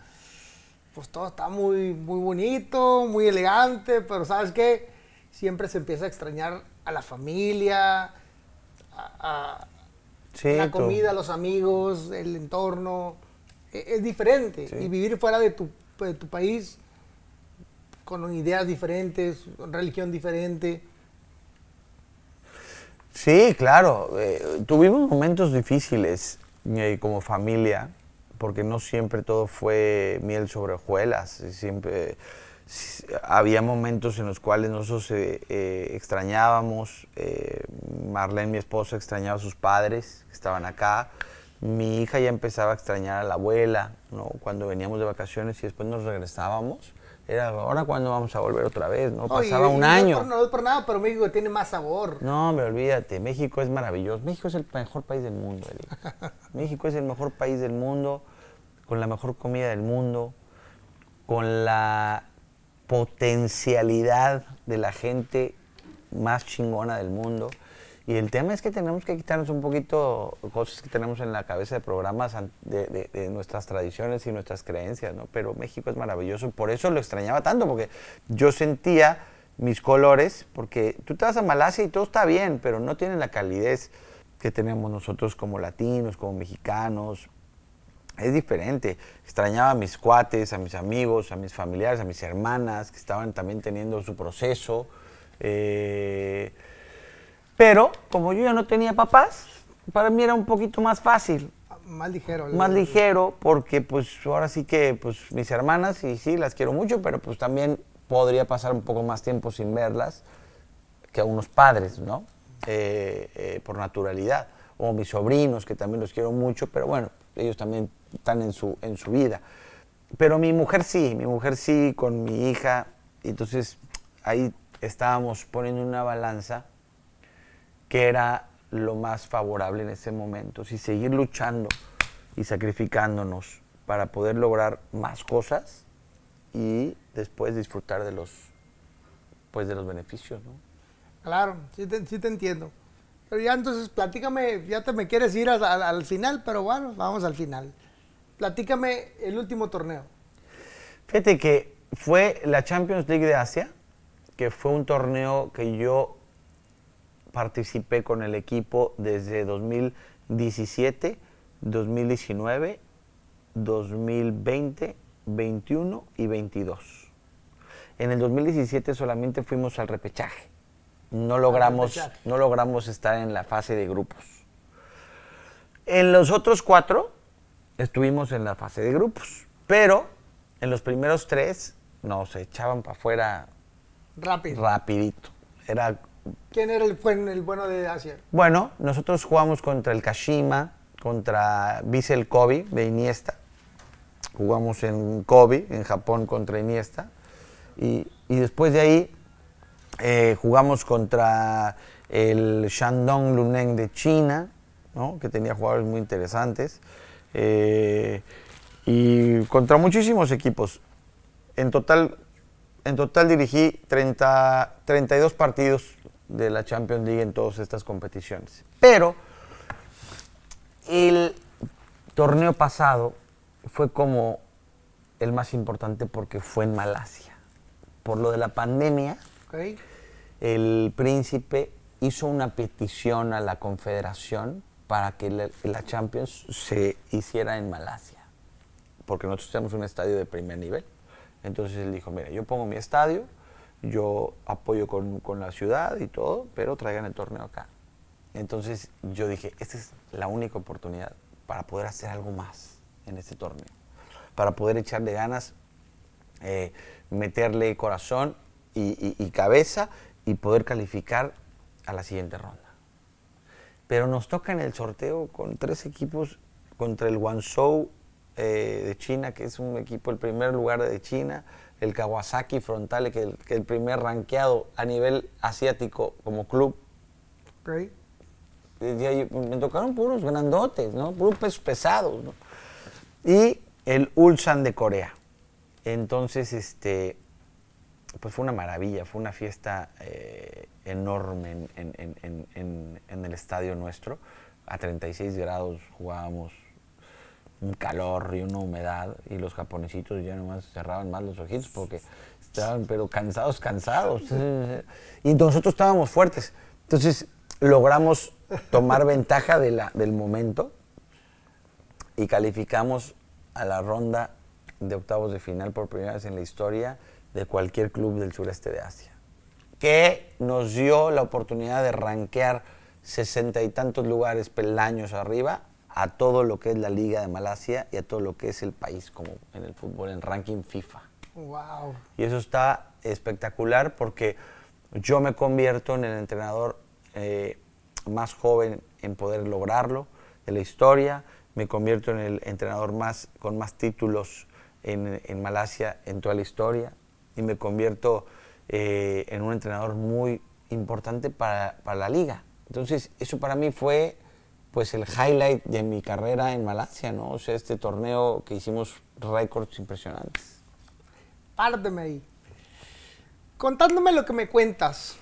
pues todo está muy, muy bonito, muy elegante, pero ¿sabes qué? Siempre se empieza a extrañar a la familia, a, la comida, a los amigos, el entorno. E, es, diferente. Y vivir fuera de tu, de tu país con ideas diferentes, religión diferente. Sí, claro. Eh, tuvimos momentos difíciles eh, como familia, porque no siempre todo fue miel sobre hojuelas. Siempre había momentos en los cuales nosotros eh, extrañábamos. Marlene, mi esposa, extrañaba a sus padres que estaban acá mi hija ya empezaba a extrañar a la abuela, ¿no? Cuando veníamos de vacaciones y después nos regresábamos. Era, ahora cuando vamos a volver otra vez, ¿no? Pasaba un año. No es, por, nada, pero México tiene más sabor. No, me olvídate, México es maravilloso. México es el mejor país del mundo, México es el mejor país del mundo, con la mejor comida del mundo, con la potencialidad de la gente más chingona del mundo. Y el tema es que tenemos que quitarnos un poquito cosas que tenemos en la cabeza de programas de, nuestras tradiciones y nuestras creencias, ¿no? Pero México es maravilloso, por eso lo extrañaba tanto, porque yo sentía mis colores, porque tú te vas a Malasia y todo está bien, pero no tiene la calidez que tenemos nosotros como latinos, como mexicanos. Es diferente. Extrañaba a mis cuates, a mis amigos, a mis familiares, a mis hermanas, que estaban también teniendo su proceso. Eh, pero como yo ya no tenía papás, para mí era un poquito más fácil. Más ligero. Más ligero, porque pues ahora sí que pues mis hermanas, y sí, las quiero mucho, pero pues también podría pasar un poco más tiempo sin verlas que a unos padres, ¿no? Eh, eh, por naturalidad. O mis sobrinos, que también los quiero mucho, pero bueno, ellos también están en su, en su vida. Pero mi mujer sí, mi mujer sí, con mi hija. Entonces ahí estábamos poniendo una balanza que era lo más favorable en ese momento, si seguir luchando y sacrificándonos para poder lograr más cosas y después disfrutar de los pues de los beneficios, ¿no? Claro, sí te, sí te entiendo. Pero ya entonces platícame, ya te me quieres ir al final, pero bueno, vamos al final. Platícame el último torneo. Fíjate que fue la Champions League de Asia, que fue un torneo que yo participé con el equipo desde 2017, 2019, 2020, 21 y 22. En el 2017 solamente fuimos al repechaje. No logramos, no logramos estar en la fase de grupos. En los otros cuatro estuvimos en la fase de grupos, pero en los primeros tres nos echaban para afuera Rápido. rapidito. Era ¿Quién era el, bueno de Asia? Bueno, nosotros jugamos contra el Kashima, contra Vissel Kobe de Iniesta. Jugamos en Kobe, en Japón, contra Iniesta. Y, después de ahí eh, jugamos contra el Shandong Luneng de China, que tenía jugadores muy interesantes. Eh, y contra muchísimos equipos. En total, en total dirigí 30, 32 partidos de la Champions League en todas estas competiciones. Pero el torneo pasado fue como el más importante porque fue en Malasia. Por lo de la pandemia, el príncipe hizo una petición a la confederación para que la, Champions se hiciera en Malasia, porque nosotros tenemos un estadio de primer nivel. Entonces él dijo, mira, yo pongo mi estadio, yo apoyo con, con la ciudad y todo, pero traigan el torneo acá. Entonces yo dije, esta es la única oportunidad para poder hacer algo más en este torneo, para poder echarle ganas, eh, meterle corazón y, cabeza y poder calificar a la siguiente ronda. Pero nos toca en el sorteo con tres equipos contra el Guangzhou eh, de China, que es un equipo, el primer lugar de China, el Kawasaki Frontale, que el, primer rankeado a nivel asiático como club. me tocaron puros grandotes, ¿no? Puros pesos pesados, Y el Ulsan de Corea. Entonces, este, pues fue una maravilla, fue una fiesta eh, enorme en, el estadio nuestro. A 36 grados jugábamos un calor y una humedad y los japonesitos ya nomás cerraban más los ojitos porque estaban pero cansados, cansados. Y nosotros estábamos fuertes. Entonces logramos tomar ventaja de la, del momento y calificamos a la ronda de octavos de final por primera vez en la historia de cualquier club del sureste de Asia, que nos dio la oportunidad de rankear sesenta y tantos lugares peldaños arriba a todo lo que es la Liga de Malasia y a todo lo que es el país como en el fútbol, en ranking FIFA. Wow. Y eso está espectacular porque yo me convierto en el entrenador eh, más joven en poder lograrlo de la historia, me convierto en el entrenador más con más títulos en, en Malasia en toda la historia, y me convierto eh, en un entrenador muy importante para, para, la liga. Entonces, eso para mí fue pues el highlight de mi carrera en Malasia, ¿no? O sea, este torneo que hicimos récords impresionantes. Párteme ahí. Contándome lo que me cuentas,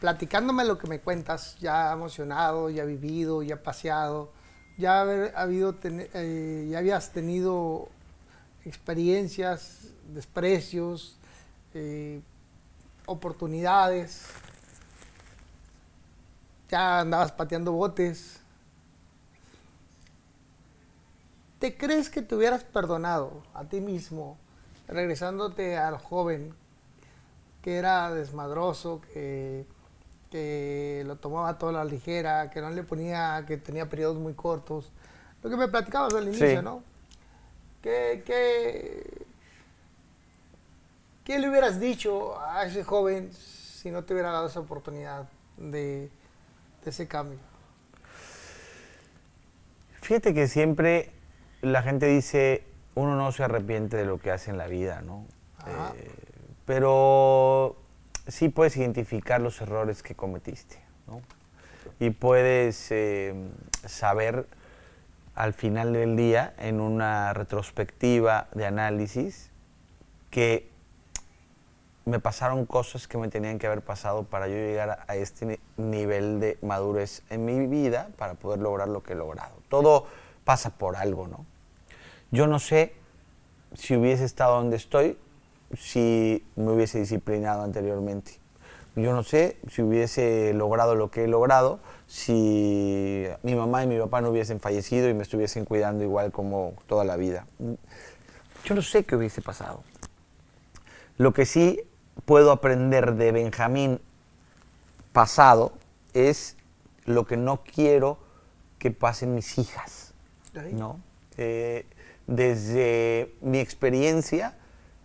platicándome lo que me cuentas, ya emocionado, ya vivido, ya paseado, ya haber habido eh, ya habías tenido experiencias, desprecios, eh, oportunidades, ya andabas pateando botes. ¿Te crees que te hubieras perdonado a ti mismo, regresándote al joven que era desmadroso, que, que lo tomaba toda la ligera, que no le ponía, que tenía periodos muy cortos? Lo que me platicabas al inicio, ¿no? Que, que ¿Qué le hubieras dicho a ese joven si no te hubiera dado esa oportunidad de, ese cambio? Fíjate que siempre la gente dice, uno no se arrepiente de lo que hace en la vida, ¿no? Eh, pero sí puedes identificar los errores que cometiste, ¿no? Y puedes eh, saber al final del día, en una retrospectiva de análisis, que me pasaron cosas que me tenían que haber pasado para yo llegar a, este nivel de madurez en mi vida para poder lograr lo que he logrado. Todo pasa por algo, ¿no? Yo no sé si hubiese estado donde estoy si me hubiese disciplinado anteriormente. Yo no sé si hubiese logrado lo que he logrado si mi mamá y mi papá no hubiesen fallecido y me estuviesen cuidando igual como toda la vida. Yo no sé qué hubiese pasado. Lo que sí puedo aprender de Benjamín pasado es lo que no quiero que pasen mis hijas. ¿No? Eh, desde mi experiencia,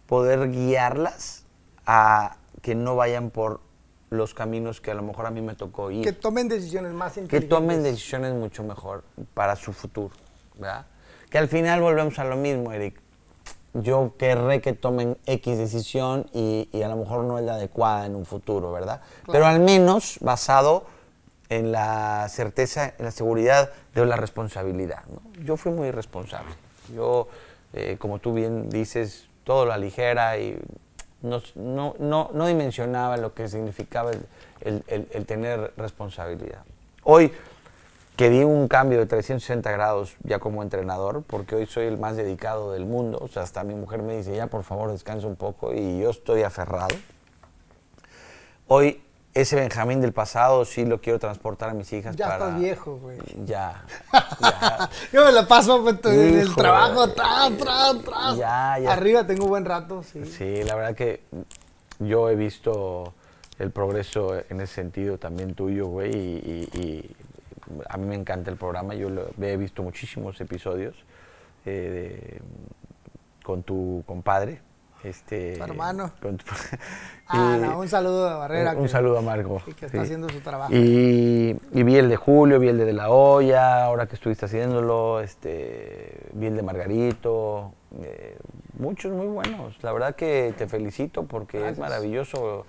poder guiarlas a que no vayan por los caminos que a lo mejor a mí me tocó ir. Que tomen decisiones más inteligentes. Que tomen decisiones mucho mejor para su futuro, ¿verdad? Que al final volvemos a lo mismo, Eric yo querré que tomen X decisión y, a lo mejor no es la adecuada en un futuro, ¿verdad? Pero al menos basado en la certeza, en la seguridad de la responsabilidad. Yo fui muy responsable. Yo, eh, como tú bien dices, todo lo ligera y no, no, no, dimensionaba lo que significaba el, el tener responsabilidad. Hoy que di un cambio de 360 grados ya como entrenador, porque hoy soy el más dedicado del mundo. O sea, hasta mi mujer me dice, ya por favor descansa un poco y yo estoy aferrado. Hoy ese Benjamín del pasado sí lo quiero transportar a mis hijas. Ya estás viejo, güey. Ya, Yo me la paso pues, en el trabajo, atrás, atrás, atrás. Ya, ya. Arriba tengo un buen rato, sí. Sí, la verdad que yo he visto el progreso en ese sentido también tuyo, güey, y, a mí me encanta el programa. Yo lo, he visto muchísimos episodios eh, con tu compadre, este, hermano. ah, un saludo a Barrera. Un, saludo a Marco. Que está haciendo su trabajo. Y, vi el de Julio, vi el de, de La Hoya, ahora que estuviste haciéndolo, este, vi el de Margarito. Eh, muchos muy buenos. La verdad que te felicito porque es maravilloso.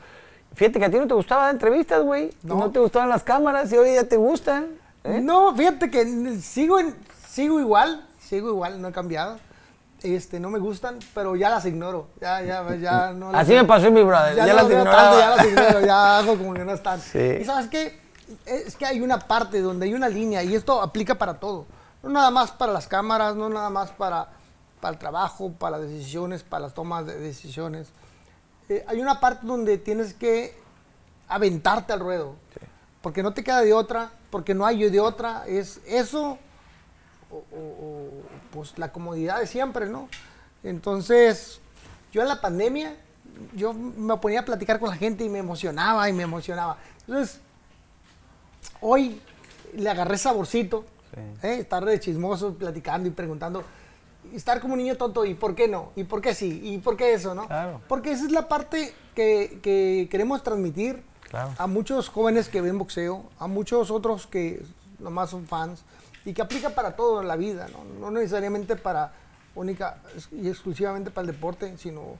Fíjate que a ti no te gustaban las entrevistas, güey. No. no te gustaban las cámaras y hoy ya te gustan. ¿eh? No, fíjate que sigo, sigo igual, sigo igual, no he cambiado este, no me gustan, pero ya las ignoro. Ya, ya, ya no Así me pasó mi brother. Ya, las ignoro. ya las ignoro, ya hago como que no están. Y sabes qué? Es que hay una parte donde hay una línea y esto aplica para todo. No nada más para las cámaras, no nada más para, para el trabajo, para las decisiones, para las tomas de decisiones. Eh, hay una parte donde tienes que aventarte al ruedo. Porque no te queda de otra, porque no hay de otra. Es eso o, pues la comodidad de siempre, ¿no? Entonces, yo en la pandemia, yo me ponía a platicar con la gente y me emocionaba y me emocionaba. Entonces, hoy le agarré saborcito, ¿eh? estar de chismoso, platicando y preguntando, estar como un niño tonto, ¿y por qué no? ¿Y por qué sí? ¿Y por qué eso, no? Porque esa es la parte que, queremos transmitir a muchos jóvenes que ven boxeo, a muchos otros que nomás son fans, y que aplica para todo en la vida, no, necesariamente para única y exclusivamente para el deporte, sino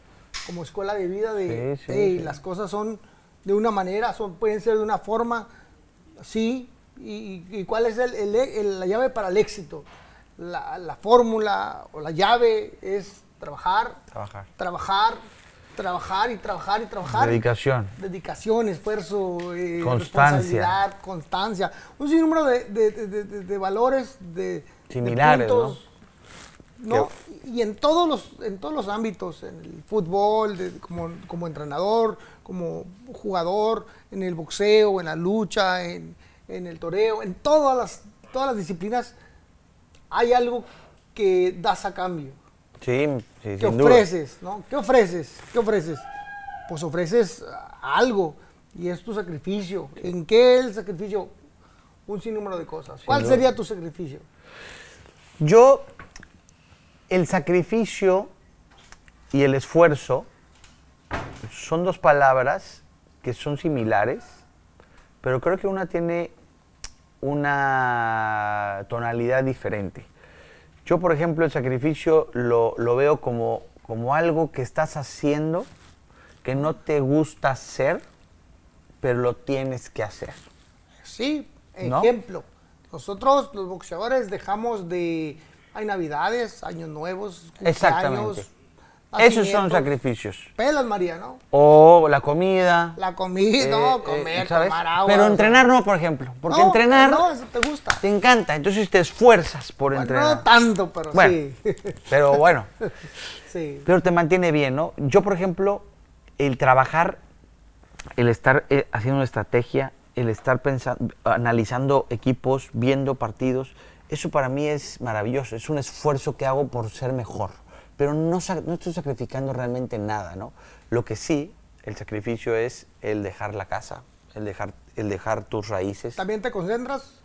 como escuela de vida de las cosas son de una manera, son, pueden ser de una forma, sí, y, cuál es el, la llave para el éxito. La, la fórmula o la llave es trabajar, trabajar, trabajar trabajar y trabajar y trabajar. Dedicación. Dedicación, esfuerzo, eh, constancia. constancia. Un sinnúmero de, de, valores, de similares, ¿no? Y en todos los en todos los ámbitos, en el fútbol, como, como entrenador, como jugador, en el boxeo, en la lucha, en, en el toreo, en todas las todas las disciplinas hay algo que das a cambio Sí, sí ¿Qué ofreces? ¿no? ¿Qué ofreces? ¿Qué ofreces? Pues ofreces algo y es tu sacrificio. ¿En qué el sacrificio? Un sinnúmero de cosas. ¿Cuál sería tu sacrificio? Yo, el sacrificio y el esfuerzo son dos palabras que son similares, pero creo que una tiene una tonalidad diferente. Yo, por ejemplo, el sacrificio lo, veo como, como algo que estás haciendo que no te gusta hacer, pero lo tienes que hacer. Sí, ejemplo. Nosotros, los boxeadores, dejamos de... Hay navidades, años nuevos, Esos son sacrificios. Pelas, María, ¿no? O la comida. La comida, no, eh, comer, ¿sabes? tomar agua. Pero entrenar no, por ejemplo. Porque entrenar. No, eso te gusta. Te encanta. Entonces te esfuerzas por entrenar. No tanto, pero sí. Pero bueno. sí. Pero te mantiene bien, ¿no? Yo, por ejemplo, el trabajar, el estar eh, haciendo una estrategia, el estar pensando, analizando equipos, viendo partidos, eso para mí es maravilloso. Es un esfuerzo que hago por ser mejor pero no, no estoy sacrificando realmente nada, ¿no? Lo que sí, el sacrificio es el dejar la casa, el dejar, el dejar tus raíces. ¿También te concentras?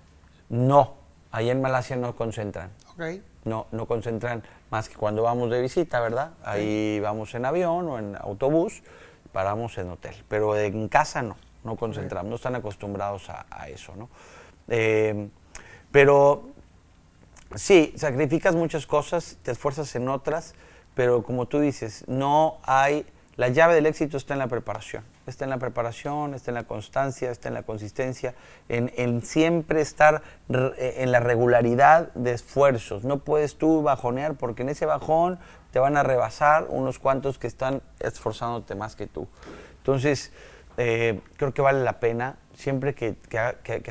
No, ahí en Malasia no concentran. Ok. No, no concentran más que cuando vamos de visita, ¿verdad? Ahí vamos en avión o en autobús, paramos en hotel. Pero en casa no, no concentramos, no están acostumbrados a, eso, ¿no? Eh, pero sí, sacrificas muchas cosas, te esfuerzas en otras, pero como tú dices, no hay, la llave del éxito está en la preparación, está en la preparación, está en la constancia, está en la consistencia, en, siempre estar eh, en la regularidad de esfuerzos. No puedes tú bajonear porque en ese bajón te van a rebasar unos cuantos que están esforzándote más que tú. Entonces, eh, creo que vale la pena siempre que,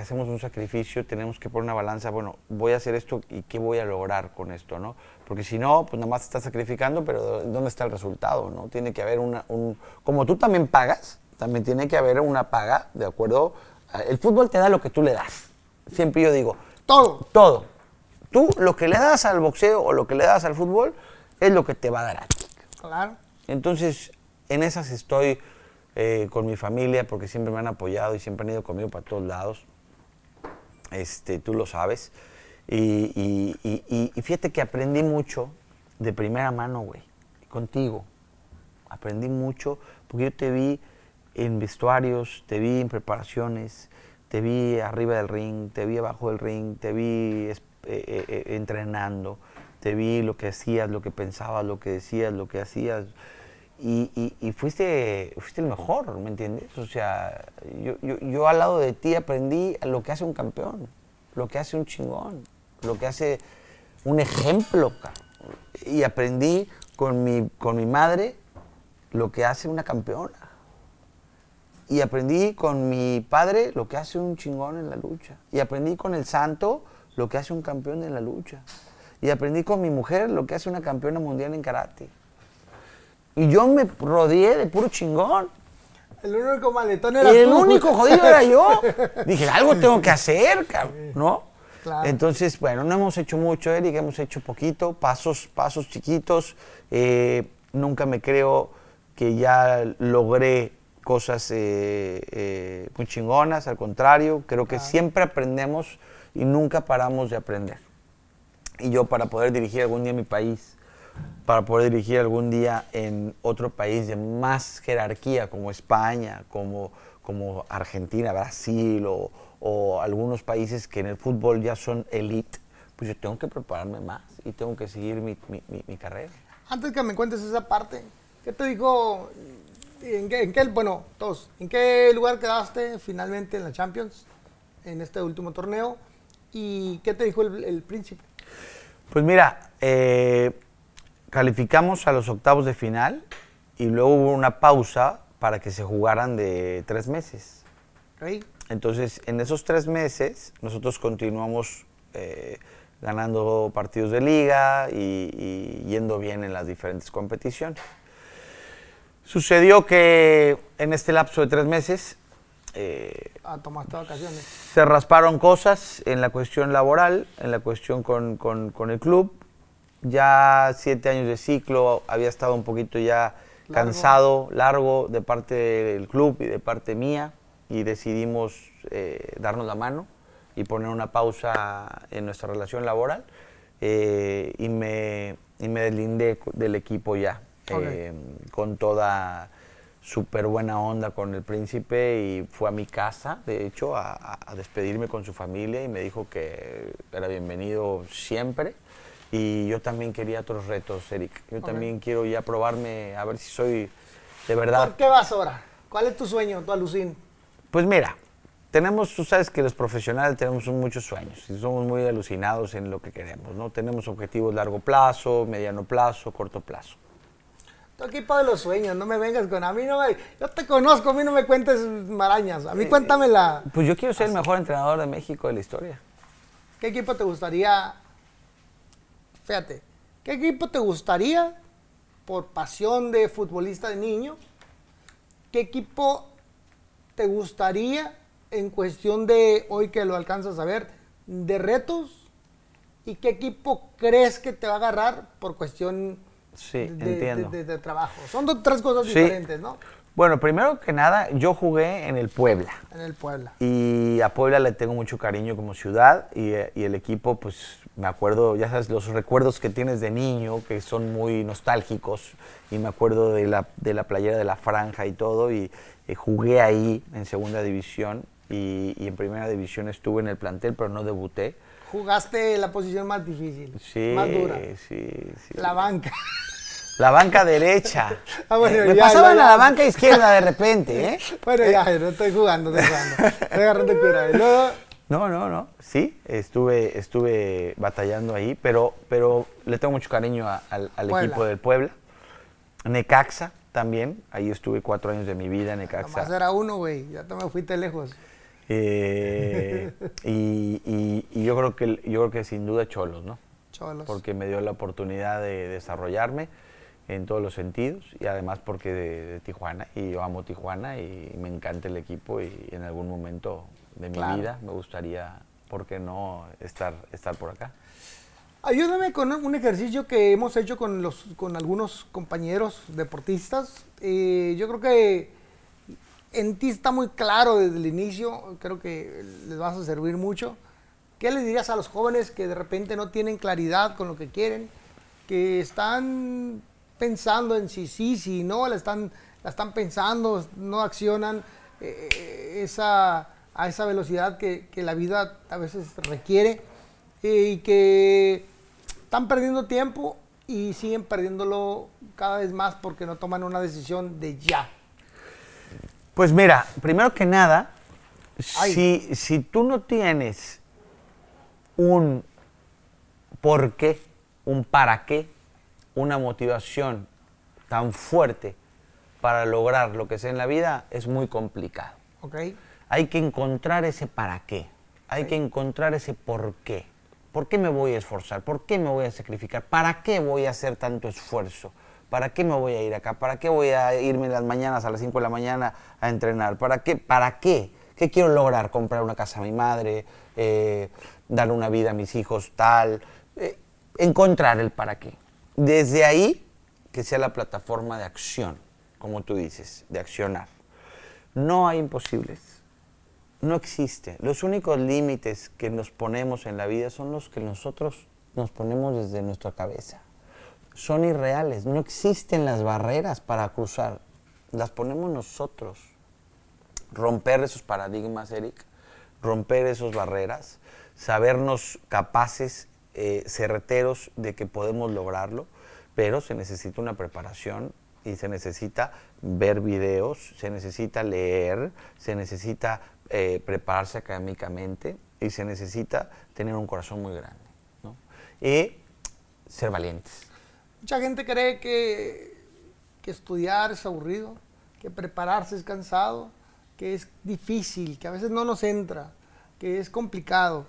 hacemos un sacrificio tenemos que poner una balanza, bueno, voy a hacer esto y qué voy a lograr con esto, ¿no? Porque si no, pues nada más estás sacrificando, pero ¿dónde está el resultado, no? Tiene que haber una, un... Como tú también pagas, También tiene que haber una paga, ¿de acuerdo? El fútbol te da lo que tú le das. Siempre yo digo. Todo. Todo. Tú lo que le das al boxeo o lo que le das al fútbol es lo que te va a dar a ti. Claro. Entonces, en esas estoy eh, con mi familia porque siempre me han apoyado y siempre han ido conmigo para todos lados. Este, tú lo sabes. Y, y fíjate que aprendí mucho de primera mano, güey, contigo. Aprendí mucho porque yo te vi en vestuarios, te vi en preparaciones, te vi arriba del ring, te vi abajo del ring, te vi eh, eh, eh, entrenando, te vi lo que hacías, lo que pensabas, lo que decías, lo que hacías. Y, fuiste, fuiste el mejor, ¿me entiendes? O sea, yo, yo, al lado de ti aprendí lo que hace un campeón, lo que hace un chingón, lo que hace un ejemplo. Y aprendí con mi, con mi madre lo que hace una campeona. Y aprendí con mi padre lo que hace un chingón en la lucha. Y aprendí con el santo lo que hace un campeón en la lucha. Y aprendí con mi mujer lo que hace una campeona mundial en karate. Y yo me rodeé de puro chingón. El único maletón era El único jodido era yo. Dije, algo tengo que hacer, cabrón, ¿no? Entonces, bueno, no hemos hecho mucho, Eric, hemos hecho poquito, pasos, pasos chiquitos. Eh, nunca me creo que ya logré cosas eh, eh, muy chingonas, al contrario, creo que siempre aprendemos y nunca paramos de aprender. Y yo para poder dirigir algún día mi país, para poder dirigir algún día en otro país de más jerarquía como España, como, como Argentina, Brasil o, o algunos países que en el fútbol ya son elite, pues yo tengo que prepararme más y tengo que seguir mi, mi, mi, carrera. Antes que me cuentes esa parte, ¿qué te dijo? ¿En qué, en qué, bueno, todos, ¿en qué lugar quedaste finalmente en la Champions en este último torneo? ¿Y qué te dijo el, príncipe? Pues mira, eh, calificamos a los octavos de final y luego hubo una pausa para que se jugaran de tres meses. Entonces, en esos tres meses, nosotros continuamos eh, ganando partidos de liga y, yendo bien en las diferentes competiciones. Sucedió que en este lapso de tres meses eh, ah, vacaciones. Se rasparon cosas en la cuestión laboral, en la cuestión con, con, el club. Ya siete años de ciclo, había estado un poquito ya cansado, largo de parte del club y de parte mía y decidimos eh, darnos la mano y poner una pausa en nuestra relación laboral eh, y, me, y me deslindé del equipo ya, eh, con toda súper buena onda con el príncipe y fue a mi casa, de hecho, a, despedirme con su familia y me dijo que era bienvenido siempre. Y yo también quería otros retos, Eric. Yo también quiero ya probarme, a ver si soy de verdad. ¿Por qué vas ahora? ¿Cuál es tu sueño, tu alucín? Pues mira, tenemos, tú sabes que los profesionales tenemos muchos sueños y somos muy alucinados en lo que queremos, ¿no? Tenemos objetivos largo plazo, mediano plazo, corto plazo. Tu equipo de los sueños, no me vengas con a mí no me, yo te conozco, a mí no me cuentes marañas, a mí eh, cuéntamela. Pues yo quiero ser el mejor entrenador de México de la historia. ¿Qué equipo te gustaría? Fíjate, ¿qué equipo te gustaría por pasión de futbolista de niño? ¿Qué equipo te gustaría en cuestión de hoy que lo alcanzas a ver de retos? ¿Y qué equipo crees que te va a agarrar por cuestión sí, entiendo. De, trabajo. Son dos, tres cosas diferentes, ¿no? Bueno, primero que nada, yo jugué en el Puebla. En el Puebla. Y a Puebla le tengo mucho cariño como ciudad y, y, el equipo, pues me acuerdo, ya sabes, los recuerdos que tienes de niño, que son muy nostálgicos, y me acuerdo de la, de la playera de la franja y todo, y, jugué ahí en segunda división y, y, en primera división estuve en el plantel, pero no debuté. Jugaste la posición más difícil, sí, más dura. Sí, sí. La banca. La banca derecha. Ah, Me pasaban a la banca izquierda de repente, ¿eh? Bueno, ya, no estoy jugando, estoy jugando. Estoy agarrando cura. No, no, no. Sí, estuve, estuve batallando ahí, pero, pero le tengo mucho cariño al, equipo del Puebla. Necaxa también. Ahí estuve cuatro años de mi vida en Necaxa. Nomás era uno, güey. Ya te me fuiste lejos. Eh, y, yo creo que yo creo que sin duda Cholos, ¿no? Cholos. Porque me dio la oportunidad de desarrollarme en todos los sentidos y además porque de, Tijuana y yo amo Tijuana y me encanta el equipo y en algún momento de mi vida me gustaría, ¿por qué no estar, estar por acá? Ayúdame con un ejercicio que hemos hecho con, los, con algunos compañeros deportistas. Eh, yo creo que en ti está muy claro desde el inicio, creo que les vas a servir mucho. ¿Qué les dirías a los jóvenes que de repente no tienen claridad con lo que quieren, que están pensando en si sí, si no, la están, la están pensando, no accionan eh, esa, a esa velocidad que, que, la vida a veces requiere eh, y que están perdiendo tiempo y siguen perdiéndolo cada vez más porque no toman una decisión de ya. Pues mira, primero que nada, si, si tú no tienes un por qué, un para qué, una motivación tan fuerte para lograr lo que sea en la vida es muy complicado. Okay. Hay que encontrar ese para qué, hay que encontrar ese por qué. ¿Por qué me voy a esforzar? ¿Por qué me voy a sacrificar? ¿Para qué voy a hacer tanto esfuerzo? ¿Para qué me voy a ir acá? ¿Para qué voy a irme las mañanas a las 5 de la mañana a entrenar? ¿Para qué? ¿Para qué? ¿Qué quiero lograr? ¿Comprar una casa a mi madre? Eh, ¿Dar una vida a mis hijos tal? Eh, encontrar el para qué. Desde ahí, que sea la plataforma de acción, como tú dices, de accionar. No hay imposibles. No existe. Los únicos límites que nos ponemos en la vida son los que nosotros nos ponemos desde nuestra cabeza. Son irreales. No existen las barreras para cruzar. Las ponemos nosotros. Romper esos paradigmas, Eric. Romper esas barreras. Sabernos capaces eh, certeros de que podemos lograrlo, pero se necesita una preparación y se necesita ver videos, se necesita leer, se necesita eh, prepararse académicamente y se necesita tener un corazón muy grande y ser valientes. Mucha gente cree que, que estudiar es aburrido, que prepararse es cansado, que es difícil, que a veces no nos entra, que es complicado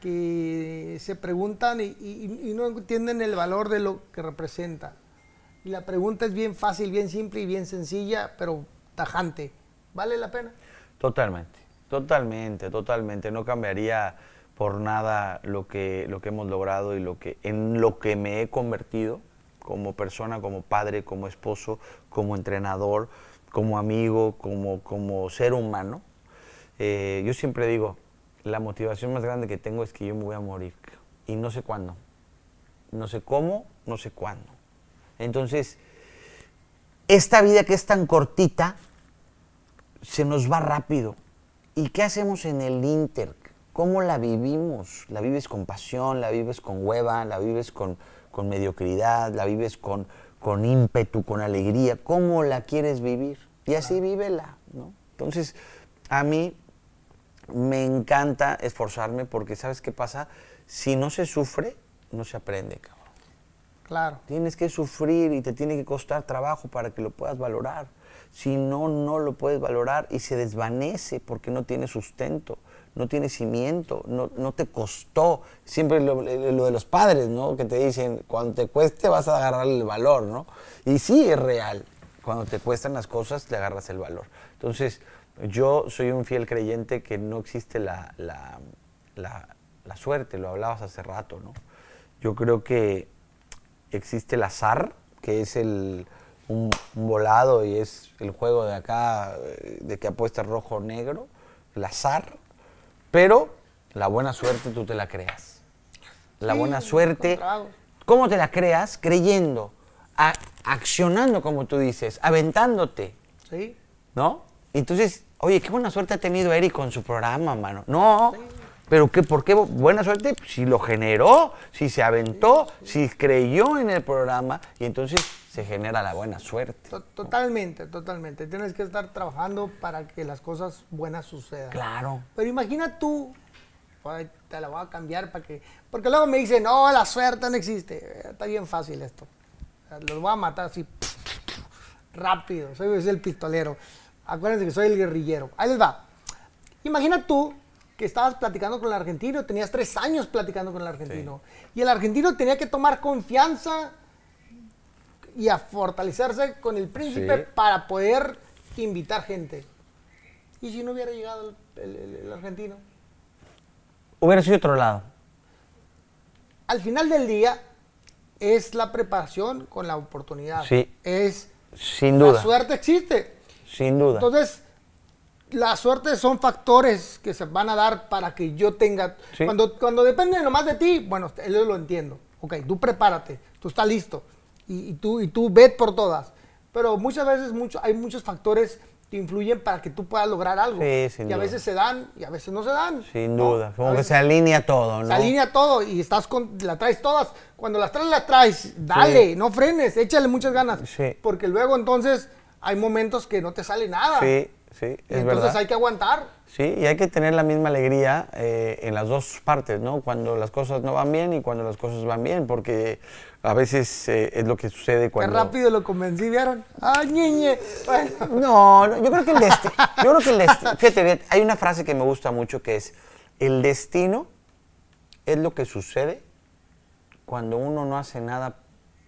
que se preguntan y, no entienden el valor de lo que representa. Y la pregunta es bien fácil, bien simple y bien sencilla, pero tajante. ¿Vale la pena? Totalmente, totalmente, totalmente. No cambiaría por nada lo que, lo que hemos logrado y lo que, en lo que me he convertido como persona, como padre, como esposo, como entrenador, como amigo, como, como ser humano. Eh, yo siempre digo, la motivación más grande que tengo es que yo me voy a morir y no sé cuándo. No sé cómo, no sé cuándo. Entonces, esta vida que es tan cortita, se nos va rápido. ¿Y qué hacemos en el Inter? ¿Cómo la vivimos? ¿La vives con pasión? ¿La vives con hueva? ¿La vives con, con mediocridad? ¿La vives con, con ímpetu, con alegría? ¿Cómo la quieres vivir? Y así vívela, ¿no? Entonces, a mí me encanta esforzarme porque ¿sabes qué pasa? Si no se sufre, no se aprende, cabrón. Claro. Tienes que sufrir y te tiene que costar trabajo para que lo puedas valorar. Si no, no lo puedes valorar y se desvanece porque no tiene sustento, no tiene cimiento, no, no te costó. Siempre lo, lo, de los padres, ¿no? Que te dicen, cuando te cueste vas a agarrar el valor, ¿no? Y sí es real. Cuando te cuestan las cosas, le agarras el valor. Entonces, yo soy un fiel creyente que no existe la, suerte, lo hablabas hace rato, ¿no? Yo creo que existe el azar, que es el, un, volado y es el juego de acá, de que apuestas rojo o negro, el azar, pero la buena suerte tú te la creas. La buena suerte, ¿cómo te la creas? Creyendo, accionando como tú dices, aventándote. Sí. ¿No? Entonces, Oye, qué buena suerte ha tenido Eric con su programa, mano. No, pero qué, ¿por qué buena suerte? Si lo generó, si se aventó, si creyó en el programa y entonces se genera la buena suerte. Totalmente, totalmente. Tienes que estar trabajando para que las cosas buenas sucedan. Claro. Pero imagina tú, te la voy a cambiar para que... Porque luego me dicen, no, la suerte no existe. Está bien fácil esto. Los voy a matar así rápido. Soy el pistolero. Acuérdense que soy el guerrillero. Ahí les va. Imagina tú que estabas platicando con el argentino, tenías tres años platicando con el argentino. Y el argentino tenía que tomar confianza y a fortalecerse con el príncipe para poder invitar gente. ¿Y si no hubiera llegado el, argentino? Hubiera sido otro lado. Al final del día es la preparación con la oportunidad. Sí. Es sin duda. La suerte existe. Sin duda. Entonces, la suerte son factores que se van a dar para que yo tenga. Cuando, cuando depende nomás de ti, bueno, yo lo entiendo. Ok, tú prepárate, tú estás listo y, tú, y tú ved por todas. Pero muchas veces mucho, hay muchos factores que influyen para que tú puedas lograr algo. Sí, sin y a veces se dan y a veces no se dan. Sin duda, como que se alinea todo, ¿no? Se alinea todo y estás con, la traes todas. Cuando las traes, las traes. Dale, no frenes, échale muchas ganas. Sí. Porque luego entonces hay momentos que no te sale nada. Sí, sí, es entonces hay que aguantar. Sí, y hay que tener la misma alegría eh, en las dos partes, ¿no? Cuando las cosas no van bien y cuando las cosas van bien, porque a veces eh, es lo que sucede cuando... Qué rápido lo convencí, ¿vieron? ¡Ay, ñeñe! No, no, yo creo que el destino... yo creo que el destino... Fíjate, hay una frase que me gusta mucho que es, el destino es lo que sucede cuando uno no hace nada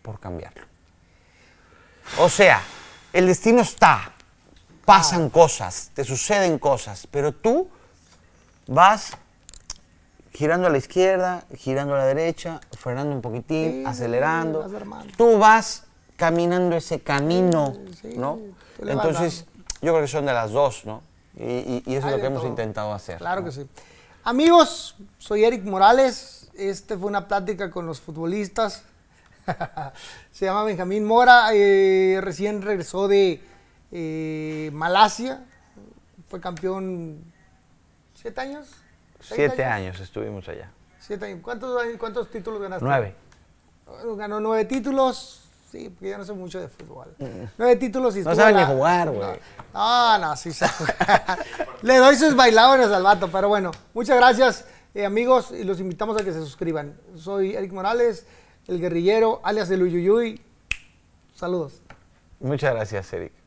por cambiarlo. O sea, el destino está, pasan cosas, te suceden cosas, pero tú vas girando a la izquierda, girando a la derecha, frenando un poquitín, acelerando. tú vas caminando ese camino, ¿no? Entonces, yo creo que son de las dos, ¿no? Y, eso es lo que hemos intentado hacer. Claro que sí. Amigos, soy Eric Morales. Este fue una plática con los futbolistas. Se llama Benjamín Mora. Eh, recién regresó de eh, Malasia, fue campeón siete años. Siete años? estuvimos allá. Siete años. ¿Cuántos, ¿Cuántos títulos ganaste? Nueve. Ganó nueve títulos. Sí, porque yo no sé mucho de fútbol. Nueve títulos y No sabe ni jugar, güey. No, no, sí Le doy sus bailadores al vato, pero bueno. Muchas gracias, eh, amigos, y los invitamos a que se suscriban. Soy Eric Morales, el guerrillero, alias el Uyuyuy. Saludos. Muchas gracias, Eric.